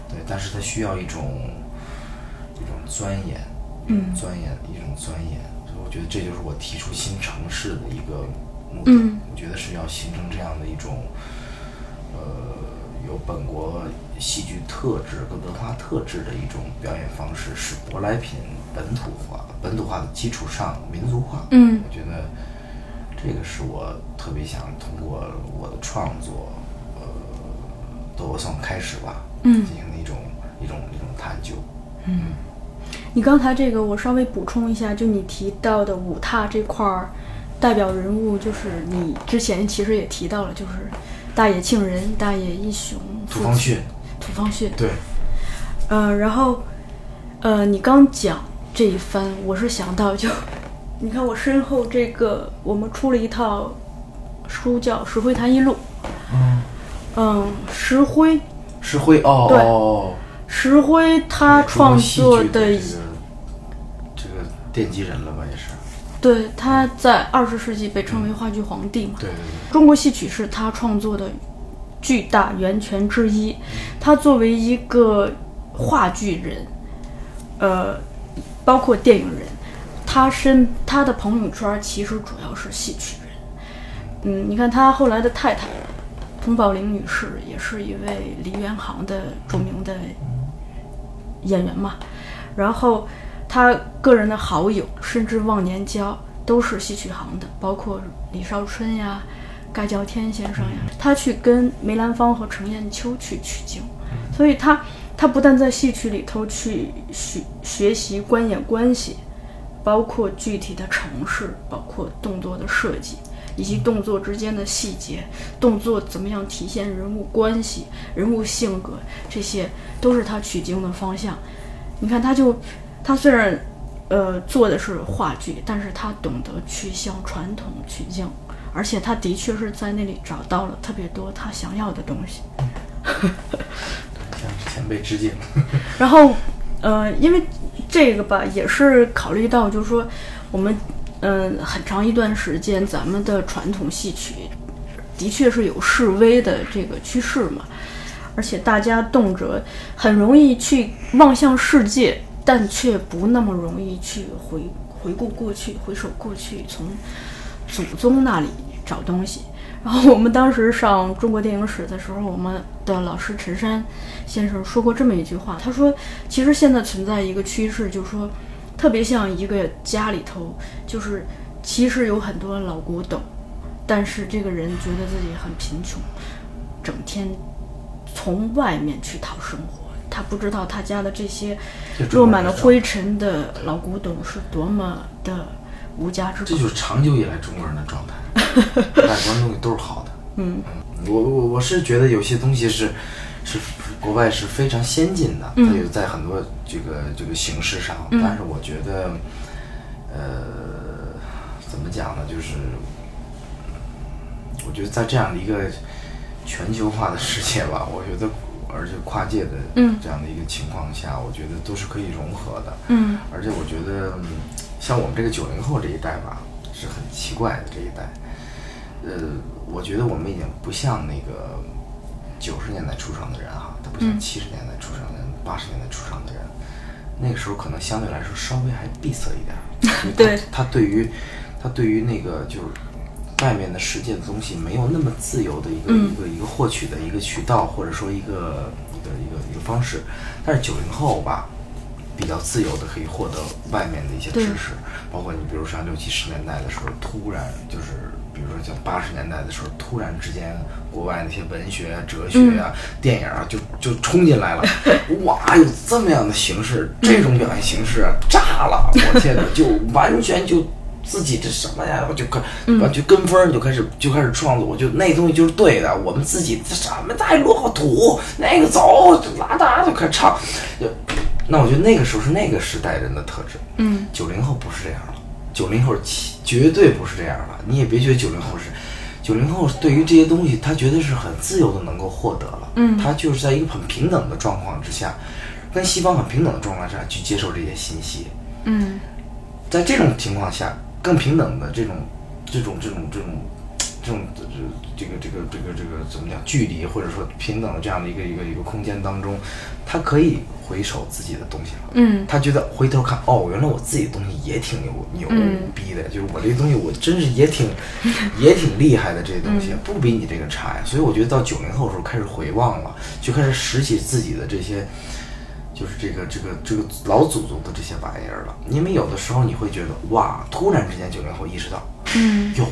对，但是它需要一种一种钻研，嗯钻研一种钻研，所以我觉得这就是我提出新城市的一个目的。嗯我觉得是要形成这样的一种，呃，有本国戏剧特质跟文化特质的一种表演方式，使舶来品本土化，本土化的基础上民族化。嗯我觉得这个是我特别想通过我的创作，呃，都算开始吧，嗯进行的一种一种一种探究。嗯你刚才这个我稍微补充一下，就你提到的舞踏这块儿，代表人物就是你之前其实也提到了，就是大野庆人、大野一雄、土方训，土方旭。对，呃，然后呃，你刚讲这一番，我是想到就，你看我身后这个，我们出了一套书叫《石灰谈艺录》。嗯，嗯，石灰，石灰哦对哦，石灰他创作的这个这个奠基人了吧，也是。对，他在二十世纪被称为话剧皇帝嘛。对对对，中国戏曲是他创作的巨大源泉之一。他作为一个话剧人，呃，包括电影人，他身他的朋友圈其实主要是戏曲人。嗯，你看他后来的太太佟宝玲女士，也是一位梨园行的著名的演员嘛。然后他个人的好友，甚至忘年交都是戏曲行的，包括李少春呀、盖叫天先生呀。他去跟梅兰芳和程砚秋去取经，所以他他不但在戏曲里头去学学习观演关系，包括具体的程式，包括动作的设计。以及动作之间的细节，动作怎么样体现人物关系、人物性格，这些都是他取经的方向。你看，他就他虽然呃做的是话剧，但是他懂得去向传统取经，而且他的确是在那里找到了特别多他想要的东西。向前辈致敬。然后，呃，因为这个吧，也是考虑到，就是说，我们，嗯、很长一段时间，咱们的传统戏曲的确是有示威的这个趋势嘛，而且大家动辄很容易去望向世界，但却不那么容易去回回顾过去，回首过去，从祖宗那里找东西。然后我们当时上中国电影史的时候，我们的老师陈山先生说过这么一句话，他说：“其实现在存在一个趋势，就是说，特别像一个家里头，就是其实有很多老古董，但是这个人觉得自己很贫穷，整天从外面去讨生活，他不知道他家的这些落满了灰尘的老古董是多么的无家之宝。这就是长久以来中国人的状态，外国人东西都是好的。嗯，我我我是觉得有些东西是是国外是非常先进的，它嗯有在很多这个这个形式上，但是我觉得，呃，怎么讲呢？就是我觉得在这样的一个全球化的世界吧，我觉得而且跨界的嗯这样的一个情况下，我觉得都是可以融合的。嗯而且我觉得，嗯像我们这个九零后这一代吧，是很奇怪的这一代。呃，我觉得我们已经不像那个九十年代出生的人哈，他不像嗯七十年代出生的人、八十年代出生的人，那个时候可能相对来说稍微还闭塞一点 对他对于他对于那个就是外面的世界的东西没有那么自由的一个、嗯一个一个获取的一个渠道，或者说一个一个一个一个方式。但是九零后吧，比较自由的可以获得外面的一些知识，包括你比如像六七十年代的时候，突然就是比如说像八十年代的时候，突然之间国外那些文学啊、哲学啊、电影啊就就冲进来了，哇，有这么样的形式，这种表现形式啊，炸了！我天哪，就完全就。自己这什么呀？我就跟完就跟风儿就开始就开始创作，我就那东西就是对的。我们自己这什么太落后土，那个走就拉达就开始唱，就那我觉得那个时候是那个时代人的特质。嗯九零后不是这样了，九零后其绝对不是这样了。你也别觉得九零后是，九零后对于这些东西，他绝对是很自由的能够获得了。嗯他就是在一个很平等的状况之下，跟西方很平等的状况下去接受这些信息。嗯在这种情况下，更平等的这种、这种、这种、这种、这种、这这个、这个、这个、这个怎么讲？距离或者说平等的这样的一个一个一个空间当中，他可以回首自己的东西了。嗯他觉得回头看，哦，原来我自己的东西也挺牛牛嗯逼的，就是我这东西我真是也挺 也挺厉害的，这些东西不比你这个差呀。所以我觉得到九零后的时候开始回望了，就开始拾起自己的这些。就是这个这个这个老祖宗的这些玩意儿了，因为有的时候你会觉得哇，突然之间九零后意识到，嗯哟，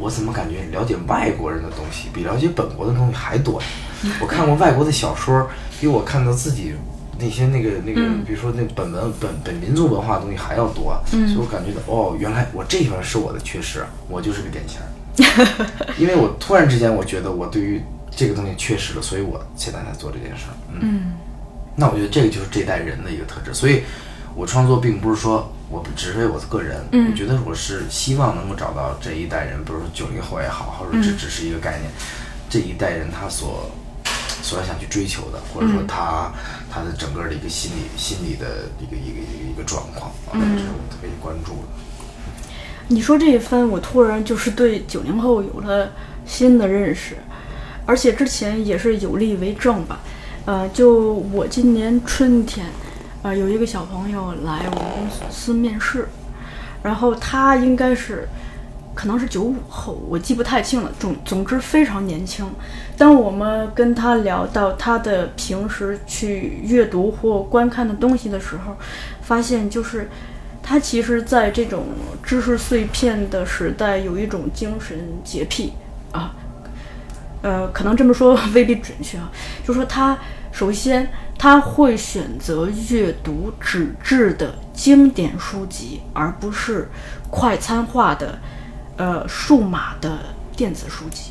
我怎么感觉了解外国人的东西比了解本国的东西还多呀？我看过外国的小说，比我看到自己那些那个那个，比如说那本文本本民族文化的东西还要多，所以我感觉到哦，原来我这方是我的缺失，我就是个典型儿。因为我突然之间我觉得我对于这个东西缺失了，所以我现在才做这件事儿。嗯，嗯那我觉得这个就是这代人的一个特质，所以我创作并不是说我只为我个人，嗯我觉得我是希望能够找到这一代人，比如说九零后也好，或者这嗯只是一个概念，这一代人他所所要想去追求的，或者说他、他的整个的一个心理心理的一个一个一个一个状况啊，这是我特别关注的。你说这一番，我突然就是对九零后有了新的认识，而且之前也是有力为证吧。呃，就我今年春天，呃，有一个小朋友来我们公司面试，然后他应该是可能是九五后，我记不太清了。总总之非常年轻。当我们跟他聊到他的平时去阅读或观看的东西的时候，发现就是他其实在这种知识碎片的时代，有一种精神洁癖啊。呃，可能这么说 未必准确啊，就说他首先他会选择阅读纸质的经典书籍，而不是快餐化的呃数码的电子书籍。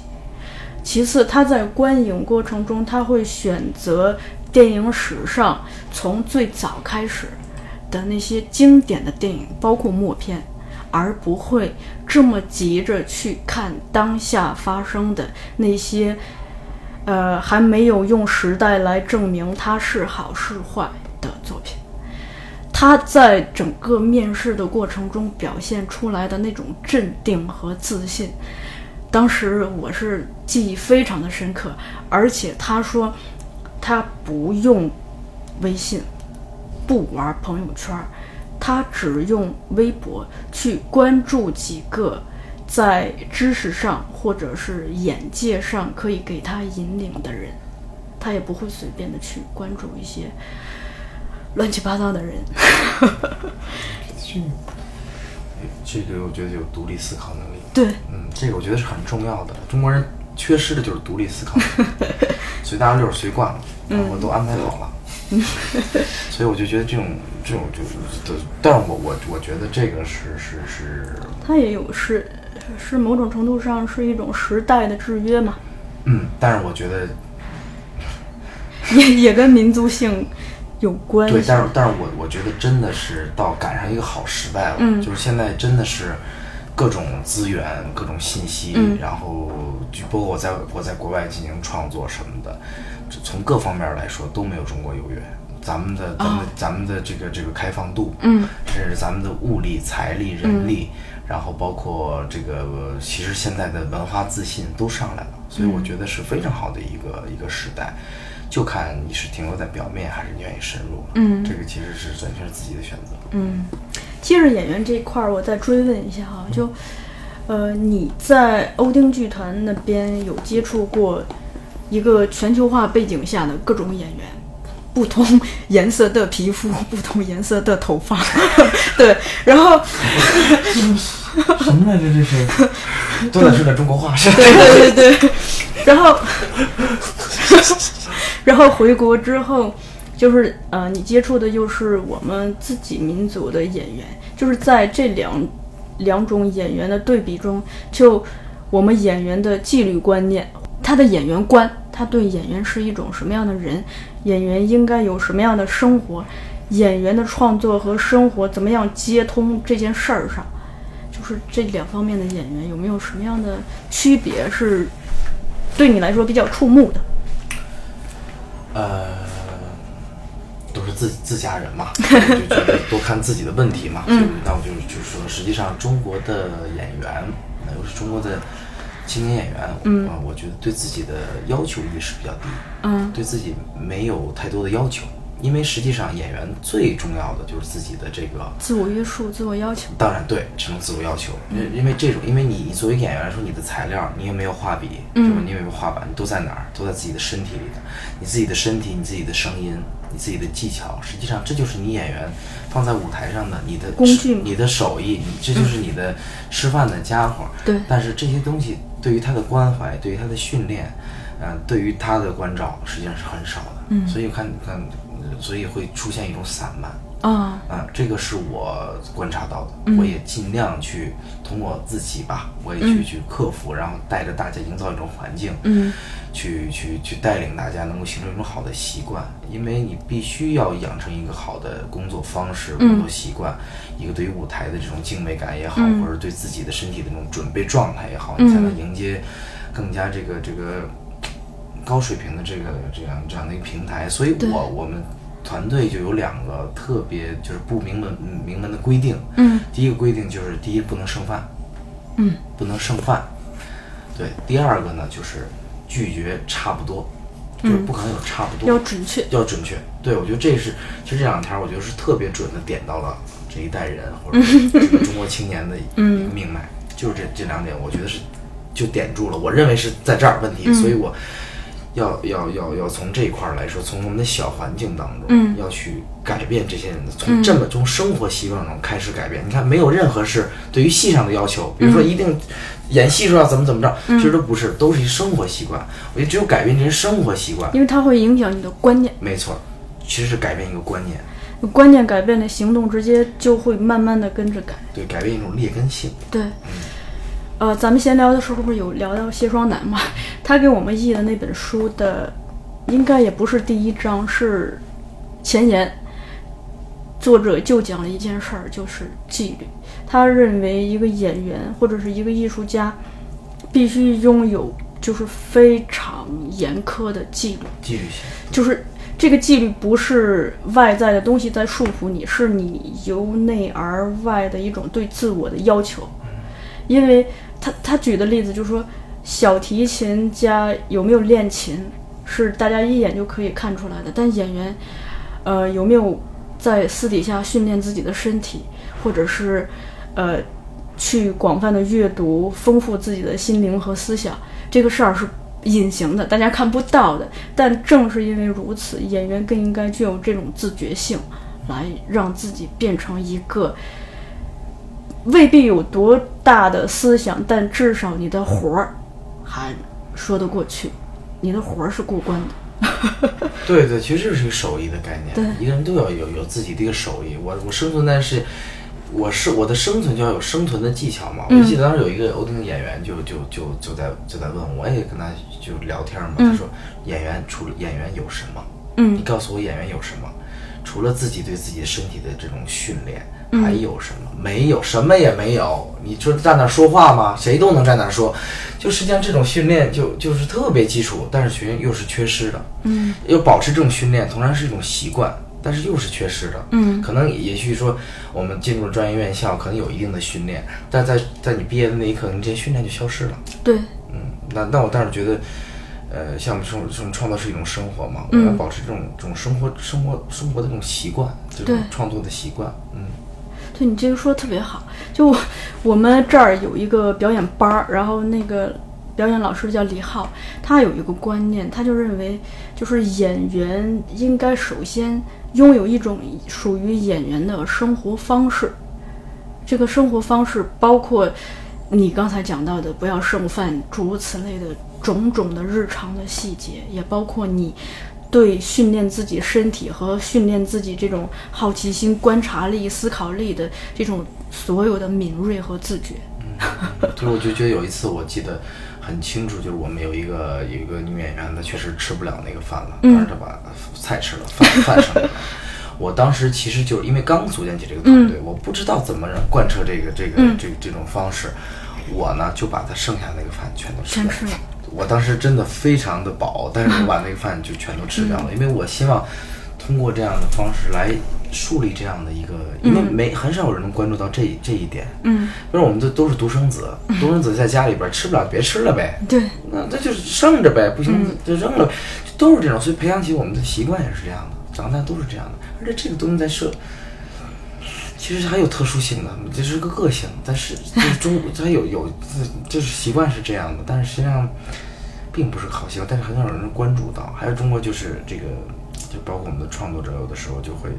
其次，他在观影过程中，他会选择电影史上从最早开始的那些经典的电影，包括默片，而不会这么急着去看当下发生的那些，呃，还没有用时代来证明它是好是坏的作品。他在整个面试的过程中表现出来的那种镇定和自信，当时我是记忆非常的深刻。而且他说，他不用微信，不玩朋友圈，他只用微博去关注几个在知识上或者是眼界上可以给他引领的人，他也不会随便的去关注一些。乱七八糟的人，这个我觉得有独立思考能力。对，嗯，这个我觉得是很重要的。中国人缺失的就是独立思考，所以大家就是随惯了，然后都安排好了。所以我就觉得这种这种就是，但是我我我觉得这个是是是，他也有是是某种程度上是一种时代的制约嘛。嗯，但是我觉得 也也跟民族性。有关对，但是但是我我觉得真的是到赶上一个好时代了，就是现在真的是各种资源、各种信息，然后就包括我在我在国外进行创作什么的，从各方面来说都没有中国优越。咱们的咱们咱们的这个这个开放度，嗯，甚至咱们的物力、财力、人力，然后包括这个其实现在的文化自信都上来了，所以我觉得是非常好的一个一个时代。就看你是停留在表面，还是你愿意深入。嗯，这个其实是完全是自己的选择。嗯，接着演员这一块儿，我再追问一下哈，就，呃，你在欧丁剧团那边有接触过一个全球化背景下的各种演员，不同颜色的皮肤，不同颜色的头发，对，然后什么来着？这是都在说点中国话，是对对对对，然后。然后回国之后，就是呃，你接触的又是我们自己民族的演员，就是在这两两种演员的对比中，就我们演员的纪律观念，他的演员观，他对演员是一种什么样的人，演员应该有什么样的生活，演员的创作和生活怎么样接通这件事儿上，就是这两方面的演员有没有什么样的区别，是对你来说比较触目的？呃，都是自自家人嘛，就觉得多看自己的问题嘛。嗯，那我就就是说，实际上中国的演员，又是中国的青年演员，嗯，我觉得对自己的要求意识比较低，嗯，对自己没有太多的要求。因为实际上，演员最重要的就是自己的这个自我约束、自我要求。当然，对，只能自我要求。因因为这种，因为你作为演员来说，你的材料，你也没有画笔，对吧？你也没有画板，都在哪儿？都在自己的身体里的。你自己的身体，你自己的声音，你自己的技巧，实际上这就是你演员放在舞台上的你的工具，你的手艺，你这就是你的吃饭的家伙。对。但是这些东西对于他的关怀，对于他的训练，嗯，对于他的关照，实际上是很少的。嗯。所以看看。所以会出现一种散漫啊。啊，这个是我观察到的，我也尽量去通过自己吧，我也去去克服，然后带着大家营造一种环境，嗯，去去去带领大家能够形成一种好的习惯，因为你必须要养成一个好的工作方式、工作习惯，一个对于舞台的这种敬畏感也好，或者对自己的身体的这种准备状态也好，你才能迎接更加这个这个高水平的这个这样这样的一个平台。所以我我们。团队就有两个特别就是不明文明文的规定，嗯，第一个规定就是第一不能剩饭，嗯，不能剩饭，对，第二个呢就是拒绝差不多，就是不可能有差不多，要准确，要准确，对我觉得这是其实这两条我觉得是特别准的点到了这一代人或者 这个中国青年的一个命脉，就是这这两点我觉得是就点住了，我认为是在这儿问题，所以我。要要要要从这一块来说，从我们的小环境当中，嗯，要去改变这些人的，从这么从生活习惯中开始改变。你看，没有任何是对于戏上的要求，比如说一定演戏时候要怎么怎么着，其实都不是，都是一生活习惯。我觉得只有改变这些生活习惯，因为它会影响你的观念。没错，其实是改变一个观念，观念改变的行动直接就会慢慢的跟着改。对，改变一种劣根性。对。呃，咱们闲聊的时候不是有聊到谢双楠嘛？他给我们译的那本书的，应该也不是第一章，是前言。作者就讲了一件事儿，就是纪律。他认为一个演员或者是一个艺术家，必须拥有就是非常严苛的纪律，纪律性。就是这个纪律不是外在的东西在束缚你，是你由内而外的一种对自我的要求。因为他他举的例子就是说，小提琴家有没有练琴，是大家一眼就可以看出来的，但演员，呃，有没有在私底下训练自己的身体，或者是呃去广泛的阅读，丰富自己的心灵和思想，这个事儿是隐形的，大家看不到的。但正是因为如此，演员更应该具有这种自觉性，来让自己变成一个未必有多大的思想，但至少你的活儿还说得过去，你的活儿是过关的。对对，其实这是一个手艺的概念。对一个人都要有有自己的一个手艺。我我生存在是，我是我的生存就要有生存的技巧嘛。我记得当时有一个欧丁演员就就就就在就在问我，我也跟他就聊天嘛。他说演员除了演员有什么？嗯你告诉我演员有什么？除了自己对自己身体的这种训练，还有什么？没有，什么也没有。你说站那儿说话吗？谁都能站那儿说。就实际上这种训练就就是特别基础，但是学员又是缺失的。嗯，要保持这种训练，同样是一种习惯，但是又是缺失的。嗯，可能也许说我们进入了专业院校，可能有一定的训练，但在在你毕业的那一刻，你这些训练就消失了。对，嗯，那那我倒是觉得，呃，像我们这种这种创作是一种生活嘛，我嗯要保持这种这种生活生活生活的这种习惯，这种创作的习惯。嗯，对你这个说的特别好。就我我们这儿有一个表演班儿，然后那个表演老师叫李浩，他有一个观念，他就认为，就是演员应该首先拥有一种属于演员的生活方式。这个生活方式包括你刚才讲到的不要剩饭，诸如此类的种种的日常的细节，也包括你对训练自己身体和训练自己这种好奇心、观察力、思考力的这种所有的敏锐和自觉。嗯，就是我就觉得有一次我记得很清楚，就是我们有一个有一个女演员，她确实吃不了那个饭了，但是她把菜吃了，饭饭剩了。我当时其实就是因为刚组建起这个团队，我不知道怎么贯彻这个这个、这这种方式，我呢就把她剩下那个饭全都吃了。我当时真的非常的饱，但是我把那个饭就全都吃掉了，因为我希望通过这样的方式来树立这样的一个，因为没很少有人能关注到这这一点。嗯，因为我们这都是独生子，独生子在家里边吃不了别吃了呗，对，那那就是剩着呗，不行就扔了呗，都是这种，所以培养起我们的习惯也是这样的，长大都是这样的，而且这个东西在社。其实还有特殊性的，这是个个性，但是 就是中它有有就是习惯是这样的，但是实际上并不是好习惯，但是很少有人关注到。还有中国就是这个，就包括我们的创作者，有的时候就会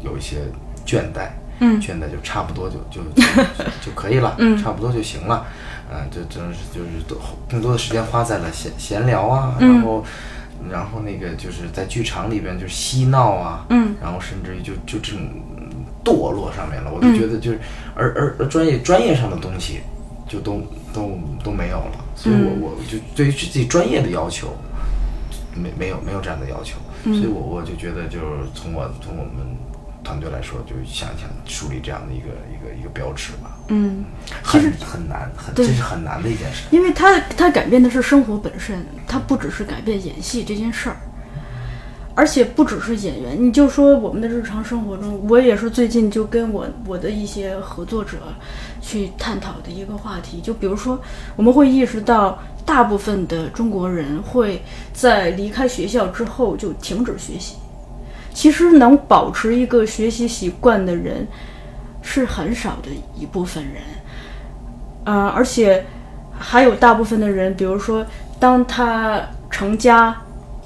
有一些倦怠，嗯。倦怠就差不多就 就就就可以了，嗯。差不多就行了，嗯、就真是就是多更多的时间花在了闲闲聊啊，嗯然后然后那个就是在剧场里边就是嬉闹啊，嗯。然后甚至于就就这种嗯堕落上面了，我就觉得就是，而而而专业专业上的东西就都都都没有了，所以我嗯。我就对于自己专业的要求没没有没有这样的要求，嗯所以我我就觉得就是从我从我们团队来说，就想想树立这样的一个一个一个标尺吧，嗯，很很难，很这是很难的一件事。因为他他改变的是生活本身，他不只是改变演戏这件事儿，而且不只是演员。你就说我们的日常生活中，我也是最近就跟我我的一些合作者去探讨的一个话题。就比如说，我们会意识到，大部分的中国人会在离开学校之后就停止学习。其实能保持一个学习习惯的人是很少的一部分人。呃，而且还有大部分的人，比如说，当他成家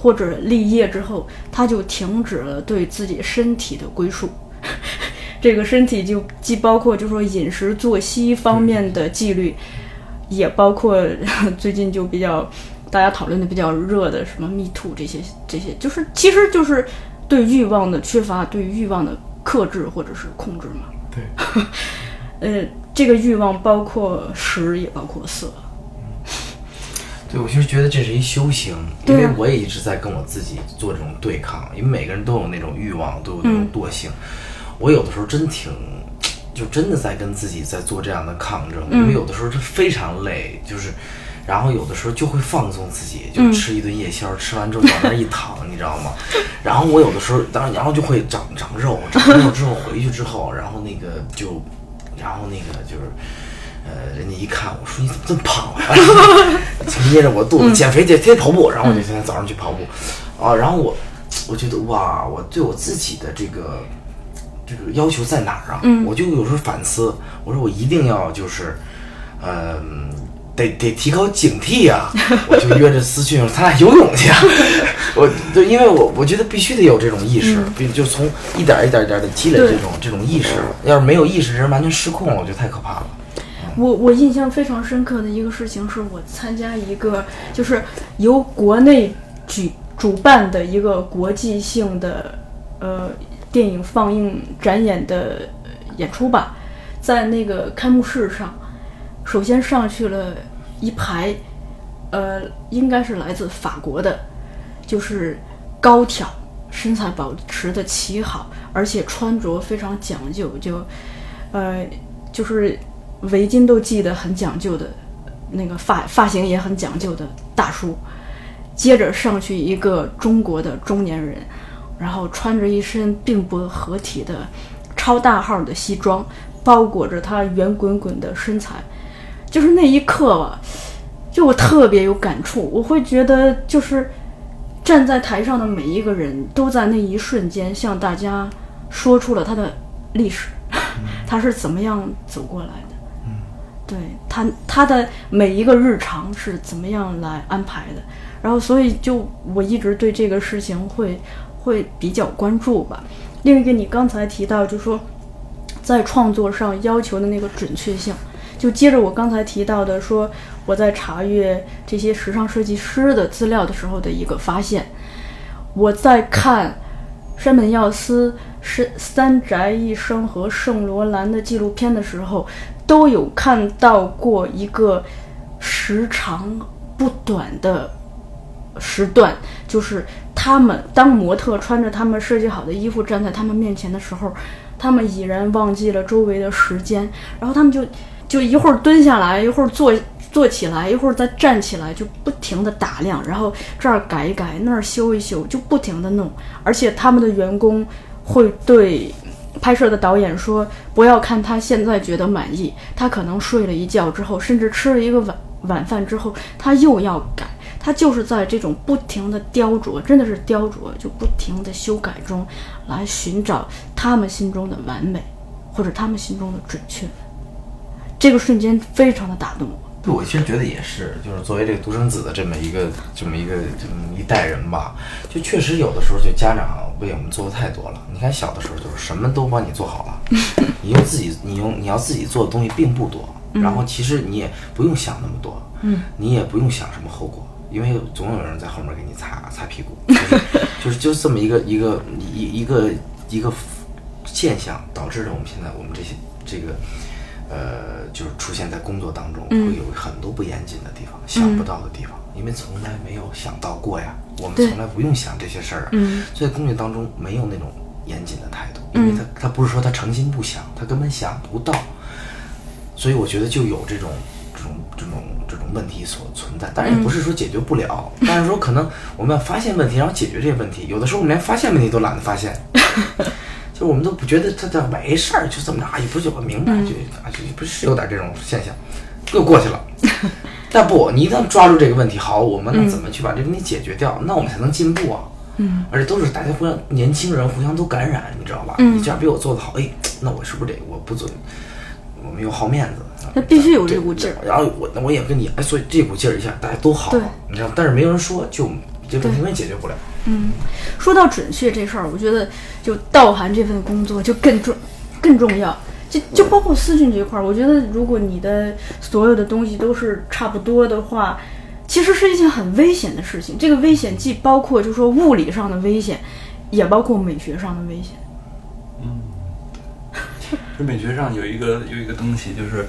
或者立业之后，他就停止了对自己身体的归属。这个身体就既包括就说饮食作息方面的纪律，也包括最近就比较大家讨论的比较热的什么 Me Too 这些这些，就是其实就是对欲望的缺乏，对欲望的克制或者是控制嘛。对，呃，这个欲望包括食，也包括色。对，我就是觉得这是一修行，因为我也一直在跟我自己做这种对抗，因为每个人都有那种欲望，都有那种惰性。我有的时候真挺，就真的在跟自己在做这样的抗争，因为有的时候是非常累，就是，然后有的时候就会放纵自己，就吃一顿夜宵，吃完之后往那儿一躺，你知道吗？然后我有的时候，当然，然后就会长长肉，长肉之后回去之后，然后那个就，然后那个就是。呃，人家一看我说你怎么这么胖啊？就捏 着我肚子减肥，得天天跑步，然后我就天天早上去跑步，啊，然后我我觉得哇，我对我自己的这个这个要求在哪儿啊？我就有时候反思，我说我一定要就是，呃，得得提高警惕呀、我就约着思俊咱俩游泳去啊。我对，因为我我觉得必须得有这种意识，必就从一点儿一点儿一点的积累这种这种意识。要是没有意识，人完全失控了，我觉得太可怕了。我我印象非常深刻的一个事情是我参加一个就是由国内举主办的一个国际性的呃电影放映展演的演出吧，在那个开幕式上，首先上去了一排，呃，应该是来自法国的，就是高挑，身材保持的奇好，而且穿着非常讲究，就呃就是围巾都系得很讲究的，那个发发型也很讲究的大叔。接着上去一个中国的中年人，然后穿着一身并不合体的超大号的西装，包裹着他圆滚滚的身材。就是那一刻吧，就我特别有感触，我会觉得就是站在台上的每一个人都在那一瞬间向大家说出了他的历史，他是怎么样走过来的。对他他的每一个日常是怎么样来安排的，然后所以就我一直对这个事情会会比较关注吧。另一个你刚才提到，就说在创作上要求的那个准确性，就接着我刚才提到的说，我在查阅这些时尚设计师的资料的时候的一个发现，我在看山本耀司、是三宅一生和圣罗兰的纪录片的时候，都有看到过一个时长不短的时段，就是他们当模特穿着他们设计好的衣服站在他们面前的时候，他们已然忘记了周围的时间，然后他们就就一会儿蹲下来，一会儿坐坐起来，一会儿再站起来，就不停的打量，然后这儿改一改，那儿修一修，就不停的弄，而且他们的员工会对。拍摄的导演说：“不要看他现在觉得满意，他可能睡了一觉之后，甚至吃了一个晚晚饭之后，他又要改。他就是在这种不停的雕琢，真的是雕琢，就不停的修改中，来寻找他们心中的完美，或者他们心中的准确。这个瞬间非常的打动我。对，我其实觉得也是，就是作为这个独生子的这么一个这么一个这么一代人吧，就确实有的时候就家长为我们做的太多了。你看小的时候就是什么都帮你做好了，你用自己你用你要自己做的东西并不多，然后其实你也不用想那么多，嗯，你也不用想什么后果，因为总有人在后面给你擦擦屁股，就是就是就是这么一个一个一一个一个现象，导致了我们现在我们这些这个。呃，就是出现在工作当中，会有很多不严谨的地方，想不到的地方，因为从来没有想到过呀。我们从来不用想这些事儿啊，所以工作当中没有那种严谨的态度，因为他他不是说他诚心不想，他根本想不到。所以我觉得就有这种这种这种这种问题所存在，当然也不是说解决不了，但是说可能我们要发现问题，然后解决这些问题。有的时候我们连发现问题都懒得发现。就我们都不觉得他他没事儿，就这么着，也不就我明白，就啊，就不是有点这种现象，又过去了。但不，你一旦抓住这个问题，好，我们那怎么去把这个问题解决掉？那我们才能进步啊。嗯，而且都是大家互相年轻人互相都感染，你知道吧？嗯，你这样比我做的好，哎，那我是不是得我不做？我们又好面子，那必须有这股劲儿。然后我那我也跟你，哎，所以这股劲儿一下大家都好，你知道，但是没有人说，就这问题解决不了。嗯，说到准确这事儿，我觉得就道涵这份工作就更重更重要。就就包括私讯这块儿，我觉得如果你的所有的东西都是差不多的话，其实是一件很危险的事情。这个危险既包括就说物理上的危险，也包括美学上的危险。嗯 这美学上有一个有一个东西，就是，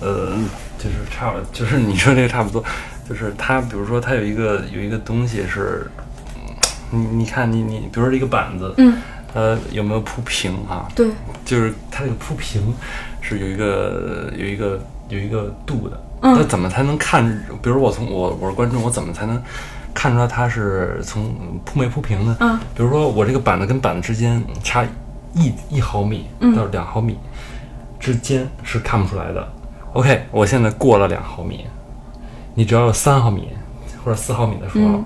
呃，就是差，就是你说这个差不多，就是它，比如说它有一个有一个东西是，你你看你你，比如说这个板子，嗯，它有没有铺平啊？对，就是它这个铺平是有一个有一个有一个度的。嗯那怎么才能看？比如我从我我是观众，我怎么才能看出来它是从铺没铺平呢？嗯，比如说我这个板子跟板子之间差一一毫米嗯到两毫米之间是看不出来的。OK，我现在过了两毫米，你只要有三毫米或者四毫米的时候，嗯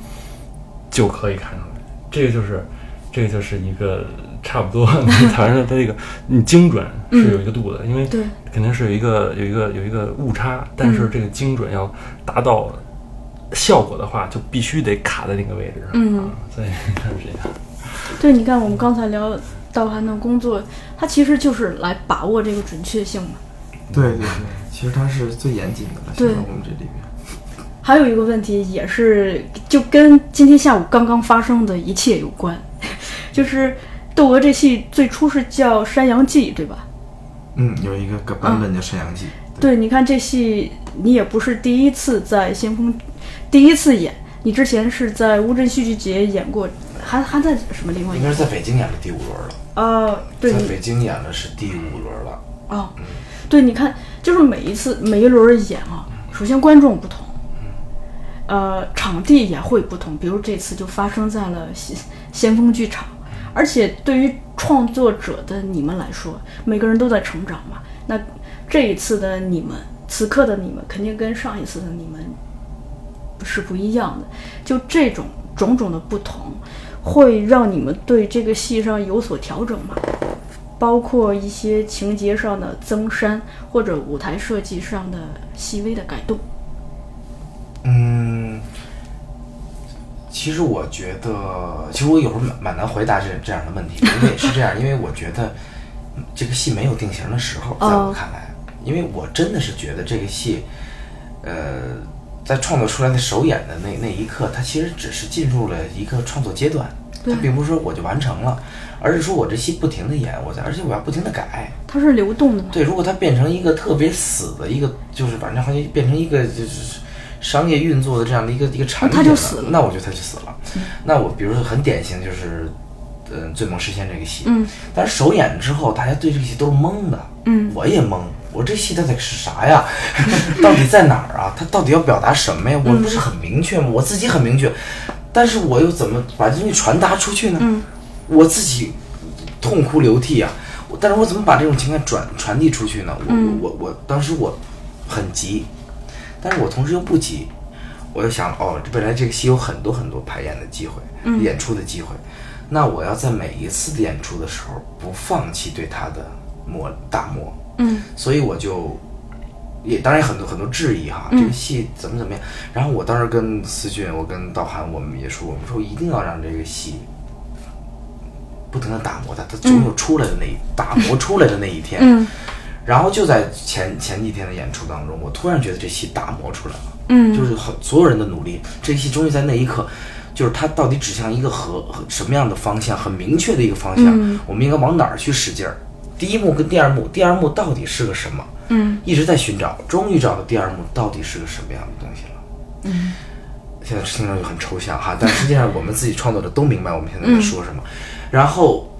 就可以看出来。这个就是这个就是一个差不多，反正它这个你精准是有一个度的，因为嗯对肯定是有一个有一个有一个误差，但嗯是这个精准要达到效果的话，就必须得卡在那个位置上。嗯啊，所以看是这样。对，你看我们刚才聊道涵的工作，它其实就是来把握这个准确性嘛。对对对，其实它是最严谨的了，现在我们这里面。还有一个问题也是就跟今天下午刚刚发生的一切有关，就是《窦娥》这戏最初是叫《山羊记》，对吧？嗯，有一个个版本叫《山羊记》对，你看这戏你也不是第一次在先锋第一次演，你之前是在乌镇戏剧节演过，还还在什么地方应该？是在北京演了第五轮了，呃，对在北京演的是第五轮了。哦，对，你看，就是每一次每一轮演啊，首先观众不同，呃，场地也会不同。比如这次就发生在了先先锋剧场，而且对于创作者的你们来说，每个人都在成长嘛。那这一次的你们，此刻的你们，肯定跟上一次的你们是不一样的。就这种种种的不同，会让你们对这个戏上有所调整吗？包括一些情节上的增删，或者舞台设计上的细微的改动。嗯，其实我觉得，其实我有时候蛮蛮难回答这这样的问题，因为是这样，因为我觉得嗯这个戏没有定型的时候，在我哦看来，因为我真的是觉得这个戏，呃，在创作出来的首演的那那一刻，它其实只是进入了一个创作阶段，它并不是说我就完成了，而是说我这戏不停的演，我在，而且我要不停的改。它是流动的？对，如果它变成一个特别死的一个，就是反正好像变成一个就是商业运作的这样的一个一个产品了，那它就死了那我觉得他就死了。那我比如说很典型就是，嗯，《醉梦实现》这个戏，嗯，但是首演之后，大家对这个戏都是懵的，嗯，我也懵，我这戏它得是啥呀？到底在哪儿啊？它到底要表达什么呀？我不是很明确吗？我自己很明确，但是我又怎么把这东西传达出去呢？嗯，我自己痛哭流涕啊！但是我怎么把这种情感转传递出去呢？我、嗯我我当时我很急，但是我同时又不急，我就想哦，未来这个戏有很多很多排演的机会，嗯。演出的机会，那我要在每一次的演出的时候不放弃对他的磨打磨，嗯。所以我就也当然很多很多质疑哈，嗯。这个戏怎么怎么样。然后我当时跟思俊，我跟道涵，我们也说，我们说一定要让这个戏不停的打磨它，它总有出来的那一、打磨出来的那一天。嗯然后就在前前几天的演出当中，我突然觉得这戏打磨出来了，嗯，就是很所有人的努力，这个戏终于在那一刻。就是它到底指向一个和和什么样的方向，很明确的一个方向，嗯我们应该往哪儿去使劲儿？第一幕跟第二幕，第二幕到底是个什么？嗯一直在寻找，终于找到第二幕到底是个什么样的东西了。嗯，现在听上去很抽象哈，但实际上我们自己创作者都明白我们现在在说什么。然后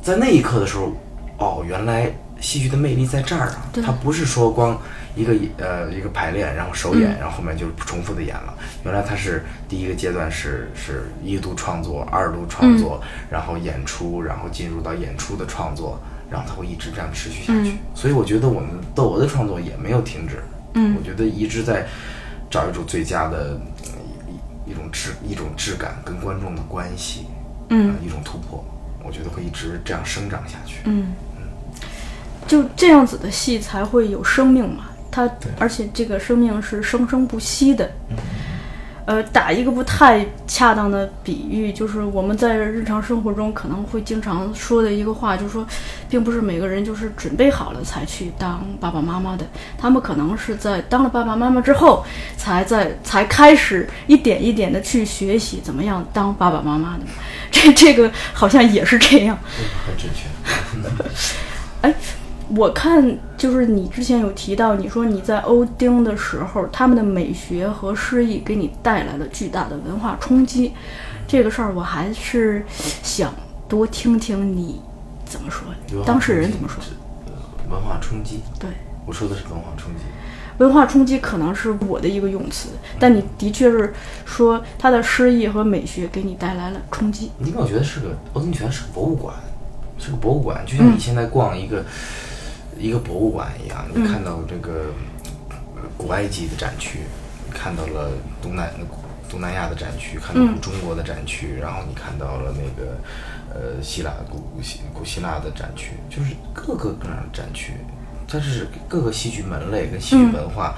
在那一刻的时候，哦，原来戏剧的魅力在这儿啊！它不是说光一个呃一个排练，然后首演，然后后面就重复的演了。原来它是第一个阶段是是一度创作，二度创作，然后演出，然后进入到演出的创作，然后它会一直这样持续下去。所以我觉得我们窦娥的创作也没有停止。嗯我觉得一直在找一种最佳的呃一一种质一种质感跟观众的关系，嗯呃一种突破，我觉得会一直这样生长下去。嗯，就这样子的戏才会有生命嘛。它而且这个生命是生生不息的。呃，打一个不太恰当的比喻，就是我们在日常生活中可能会经常说的一个话，就是说，并不是每个人就是准备好了才去当爸爸妈妈的，他们可能是在当了爸爸妈妈之后，才在才开始一点一点的去学习怎么样当爸爸妈妈的。这这个好像也是这样。很准确。哎，我看就是你之前有提到，你说你在欧丁的时候，他们的美学和诗意给你带来了巨大的文化冲击。这个事儿我还是想多听听你怎么说当事人怎么说。呃文化冲击，对，我说的是文化冲击。文化冲击可能是我的一个用词，但你的确是说他的诗意和美学给你带来了冲击。因为我觉得是个欧丁泉是个博物馆，是个博物馆，就像你现在逛一个、一个博物馆一样，你看到这个呃古埃及的展区，你看到了东南东南亚的展区，看到了中国的展区，然后你看到了那个呃希腊古希古希腊的展区，就是各个各样的展区，它是各个戏剧门类跟戏剧文化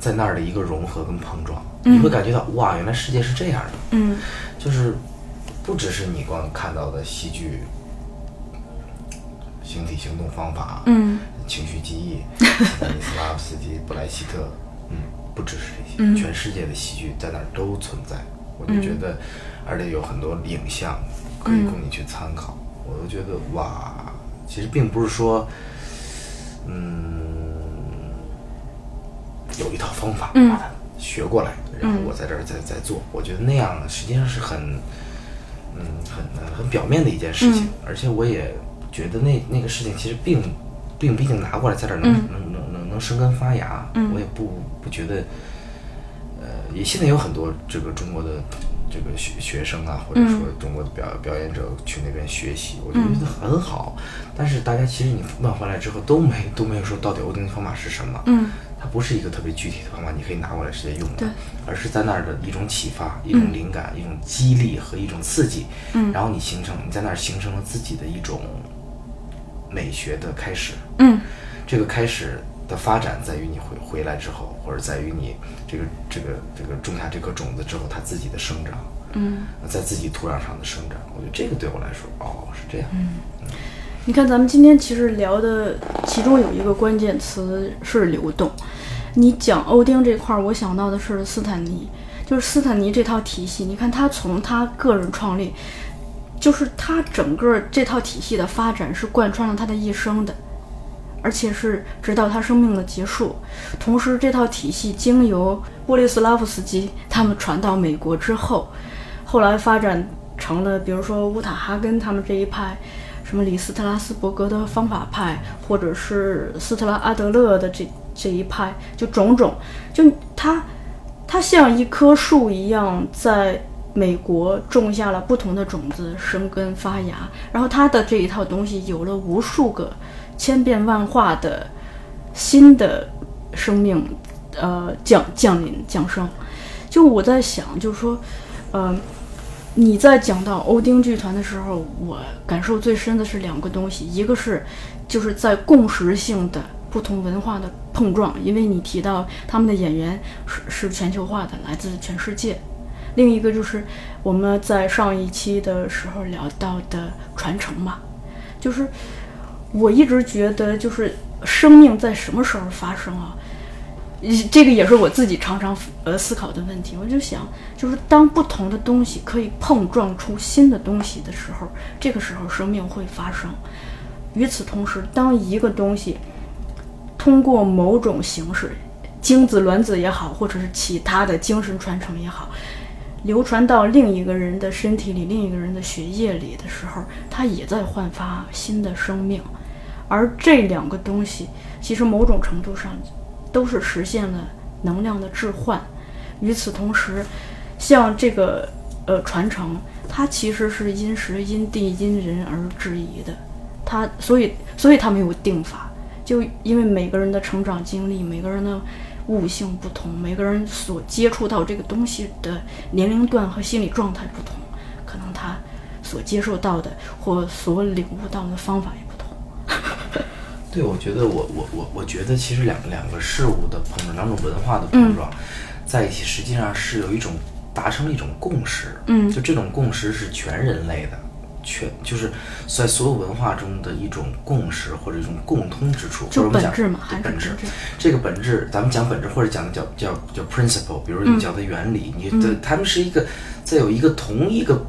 在那儿的一个融合跟碰撞，你会感觉到哇，原来世界是这样的。嗯。就是不只是你光看到的戏剧形体行动方法，嗯。情绪记忆，斯 坦尼斯拉夫斯基、布莱希特，嗯，不只是这些，全世界的戏剧在那儿都存在。我就觉得，而且有很多影像可以供你去参考。我都觉得哇，其实并不是说，嗯，有一套方法把它学过来，然后我在这儿再再做。我觉得那样实际上是很，嗯，很很表面的一件事情，而且我也觉得那那个事情其实并并不一定拿过来在这儿能、能能能能生根发芽。我也不不觉得，呃，也现在有很多这个中国的这个学学生啊，或者说中国的表表演者去那边学习，我觉得很好。但是大家其实你问回来之后都没都没有说到底欧丁方法是什么。嗯它不是一个特别具体的方法，你可以拿过来直接用的，而是在那儿的一种启发、一种灵感、一种激励和一种刺激，嗯然后你形成你在那儿形成了自己的一种美学的开始，嗯。这个开始的发展在于你回回来之后，或者在于你这个这个这个种下这颗种子之后，它自己的生长，嗯，在自己土壤上的生长，我觉得这个对我来说，哦，是这样，嗯。你看，咱们今天其实聊的其中有一个关键词是流动。你讲欧丁这块儿，我想到的是斯坦尼，就是斯坦尼这套体系。你看他从他个人创立，就是他整个这套体系的发展是贯穿了他的一生的，而且是直到他生命的结束。同时，这套体系经由波利斯拉夫斯基他们传到美国之后，后来发展成了，比如说乌塔哈根他们这一派。什么李斯特拉斯伯格的方法派，或者是斯特拉阿德勒的这这一派，就种种，就他他像一棵树一样，在美国种下了不同的种子，生根发芽，然后他的这一套东西有了无数个千变万化的新的生命，呃，降降临降生。就我在想，就是说，呃。你在讲到欧丁剧团的时候，我感受最深的是两个东西，一个是就是在共识性的不同文化的碰撞，因为你提到他们的演员是是全球化的，来自全世界；另一个就是我们在上一期的时候聊到的传承嘛，就是我一直觉得就是生命在什么时候发生啊？这个也是我自己常常呃思考的问题。我就想，就是当不同的东西可以碰撞出新的东西的时候，这个时候生命会发生。与此同时，当一个东西通过某种形式，精子、卵子也好，或者是其他的精神传承也好，流传到另一个人的身体里、另一个人的血液里的时候，它也在焕发新的生命。而这两个东西，其实某种程度上。都是实现了能量的置换。与此同时，像这个呃传承，它其实是因时因地因人而质疑的。它所以所以它没有定法，就因为每个人的成长经历、每个人的悟性不同，每个人所接触到这个东西的年龄段和心理状态不同，可能他所接受到的或所领悟到的方法也不同。对，我觉得我我我我觉得其实两两个事物的碰撞，两种文化的碰撞，在一起，实际上是有一种达成了一种共识。嗯，就这种共识是全人类的，全就是在所有文化中的一种共识或者一种共通之处，或者我们讲本质嘛，还是本质。这个本质，咱们讲本质或者讲的叫叫叫 principle，比如你讲的原理，你的他们是一个在有一个同一个。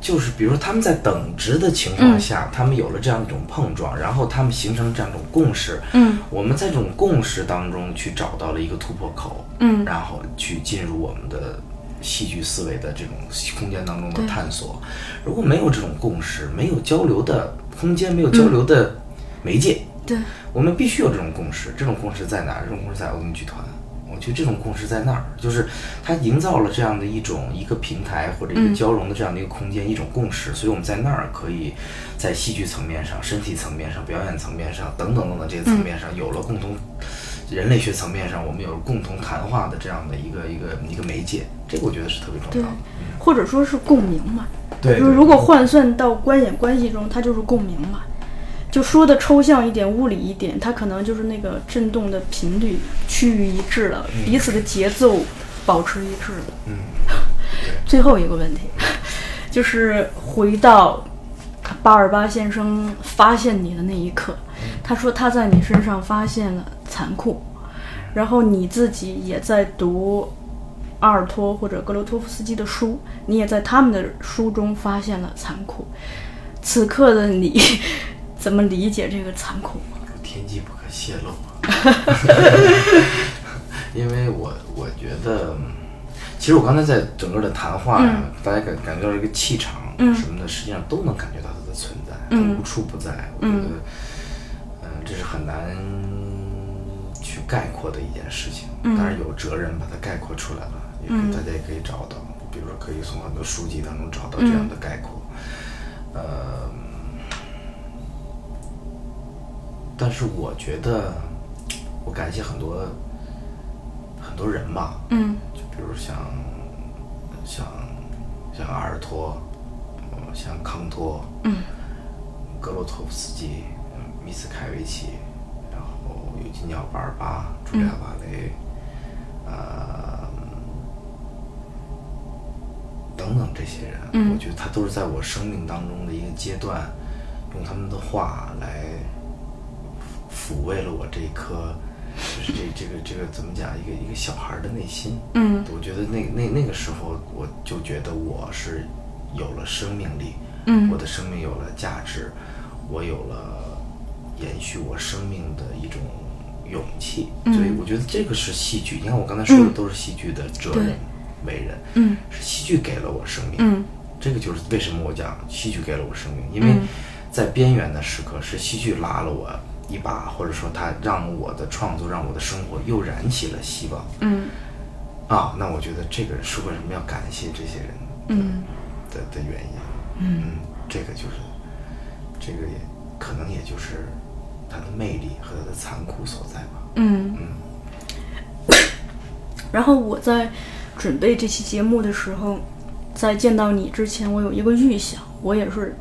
就是比如说他们在等值的情况下，他们有了这样一种碰撞，然后他们形成这样一种共识。嗯，我们在这种共识当中去找到了一个突破口。嗯然后去进入我们的戏剧思维的这种空间当中的探索。如果没有这种共识，没有交流的空间，没有交流的媒介，对，我们必须有这种共识。这种共识在哪儿？这种共识在欧文剧团。我觉得这种共识在那儿，就是它营造了这样的一种一个平台或者一个交融的这样的一个空间，一种共识。所以我们在那儿可以在戏剧层面上、身体层面上、表演层面上等等等等这些层面上有了共同。人类学层面上，我们有共同谈话的这样的一个一个一个媒介，这个我觉得是特别重要的。或者说是共鸣嘛。对，就是如果换算到观演关系中，它就是共鸣嘛。就说的抽象一点、物理一点，它可能就是那个震动的频率趋于一致了，彼此的节奏保持一致了。嗯。最后一个问题，就是回到巴尔巴先生发现你的那一刻，他说他在你身上发现了残酷，然后你自己也在读阿尔托或者格罗托夫斯基的书，你也在他们的书中发现了残酷。此刻的你。怎么理解这个残酷？天机不可泄露。因为我我觉得，其实我刚才在整个的谈话，大家感感觉到一个气场什么的，实际上都能感觉到它的存在，它无处不在。我觉得，嗯，这是很难去概括的一件事情。当然有哲人把它概括出来了，也可以大家也可以找到，比如说可以从很多书籍当中找到这样的概括。呃。但是我觉得，我感谢很多很多人吧，嗯，就比如像像像阿尔托，像康托，嗯，格罗托夫斯基，米斯凯维奇，然后尤金尼奥·巴尔巴、朱利亚·瓦雷，呃，等等这些人，我觉得他都是在我生命当中的一个阶段，用他们的话来。抚慰了我这一颗，就是这这个这个怎么讲？一个一个小孩的内心。嗯，我觉得那那那个时候，我就觉得我是有了生命力。嗯，我的生命有了价值，我有了延续我生命的一种勇气。所以我觉得这个是戏剧。你看我刚才说的都是戏剧的责任、为人。嗯，是戏剧给了我生命。嗯，这个就是为什么我讲戏剧给了我生命，因为在边缘的时刻是戏剧拉了我。一把，或者说他让我的创作，让我的生活又燃起了希望。嗯，啊，那我觉得这个是为什么要感谢这些人？嗯，的的原因。嗯，这个就是，这个也可能也就是它的魅力和它的残酷所在吧。嗯嗯。然后我在准备这期节目的时候，在见到你之前，我有一个预想，我也是。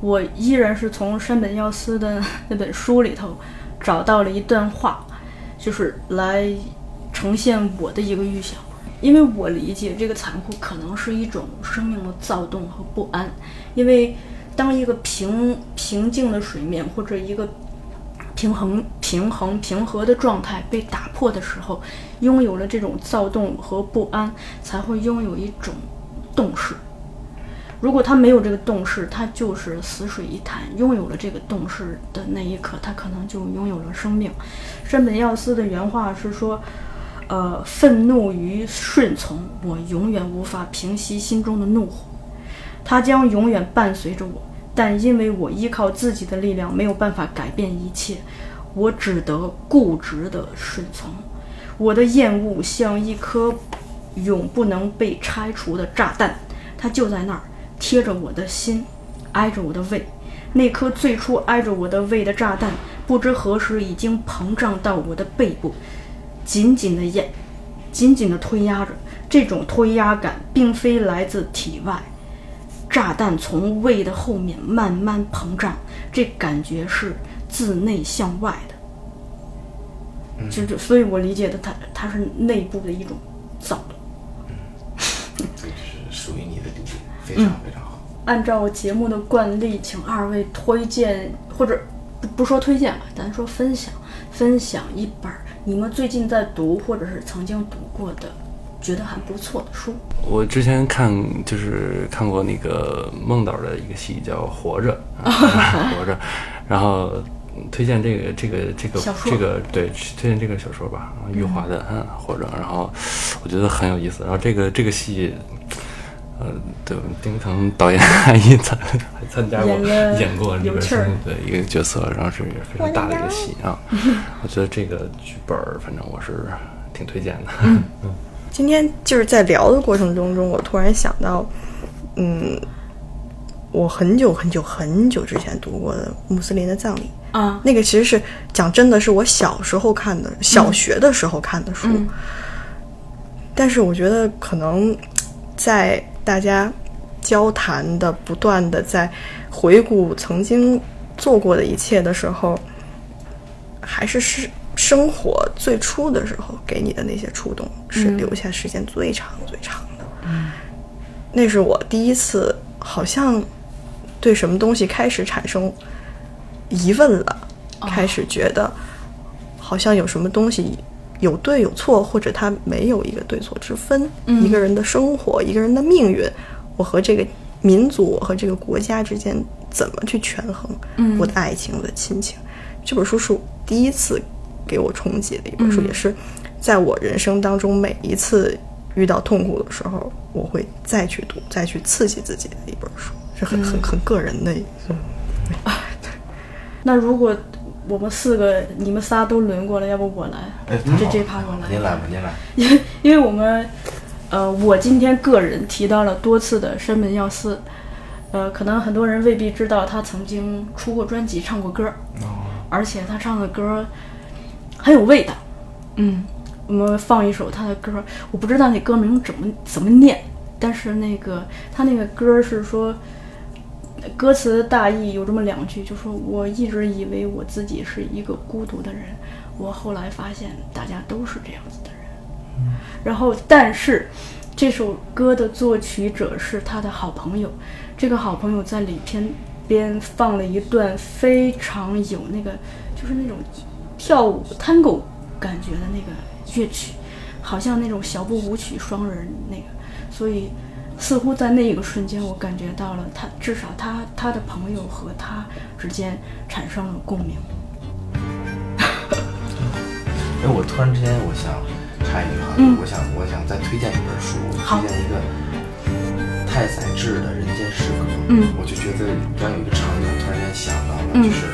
我依然是从山本耀司的那本书里头找到了一段话，就是来呈现我的一个预想。因为我理解这个残酷可能是一种生命的躁动和不安。因为当一个平平静的水面或者一个平衡平衡平和的状态被打破的时候，拥有了这种躁动和不安，才会拥有一种动势。如果他没有这个动势，他就是死水一潭。拥有了这个动势的那一刻，他可能就拥有了生命。山本耀司的原话是说：“呃，愤怒与顺从，我永远无法平息心中的怒火，它将永远伴随着我。但因为我依靠自己的力量，没有办法改变一切，我只得固执地顺从。我的厌恶像一颗永不能被拆除的炸弹，它就在那儿。”贴着我的心，挨着我的胃，那颗最初挨着我的胃的炸弹，不知何时已经膨胀到我的背部，紧紧的压，紧紧的推压着。这种推压感并非来自体外，炸弹从胃的后面慢慢膨胀，这感觉是自内向外的。就就，所以我理解的，它它是内部的一种躁动。这是属于你的理解。非常非常好。按照节目的惯例，请二位推荐或者不不说推荐吧，咱说分享分享一本你们最近在读或者是曾经读过的，觉得还不错的书。我之前看就是看过那个孟导的一个戏叫《活着》，活着，然后推荐这个这个这个这个对推荐这个小说吧，啊余华的嗯活着然后我觉得很有意思，然后这个这个戏。呃，对，丁腾导演还一参还参加过演演过里边的一个角色，然后是非常大的一个戏啊。我觉得这个剧本儿，反正我是挺推荐的。今天就是在聊的过程中中，我突然想到，嗯，我很久很久很久之前读过的《穆斯林的葬礼》，啊，那个其实是讲真的是我小时候看的，小学的时候看的书。嗯。但是我觉得可能在大家交谈的不断的在回顾曾经做过的一切的时候，还是是生活最初的时候给你的那些触动，是留下时间最长最长的。那是我第一次好像对什么东西开始产生疑问了，开始觉得好像有什么东西有对有错，或者它没有一个对错之分。一个人的生活，一个人的命运，我和这个民族，我和这个国家之间怎么去权衡？我的爱情，我的亲情。这本书是我第一次给我冲击的一本书，也是在我人生当中每一次遇到痛苦的时候，我会再去读，再去刺激自己的一本书，是很很很个人的一个。那如果我们四个你们仨都轮过了，要不我来？哎，这这趴我来。您来吧，您来。因 为因为我们，呃，我今天个人提到了多次的山本耀司，呃，可能很多人未必知道他曾经出过专辑、唱过歌，而且他唱的歌很有味道。嗯，我们放一首他的歌，我不知道那歌名怎么怎么念，但是那个他那个歌是说。歌词的大意有这么两句，就说我一直以为我自己是一个孤独的人，我后来发现大家都是这样子的人。然后，但是这首歌的作曲者是他的好朋友，这个好朋友在里边边放了一段非常有那个，就是那种跳舞 tango 感觉的那个乐曲，好像那种小步舞曲双人那个，所以似乎在那一个瞬间，我感觉到了他，至少他他的朋友和他之间产生了共鸣。哎，我突然之间我想插一句哈，嗯我想我想再推荐一本书，好推荐一个太宰治的《人间失格》。嗯我就觉得刚有一个场景，我突然间想到了，嗯就是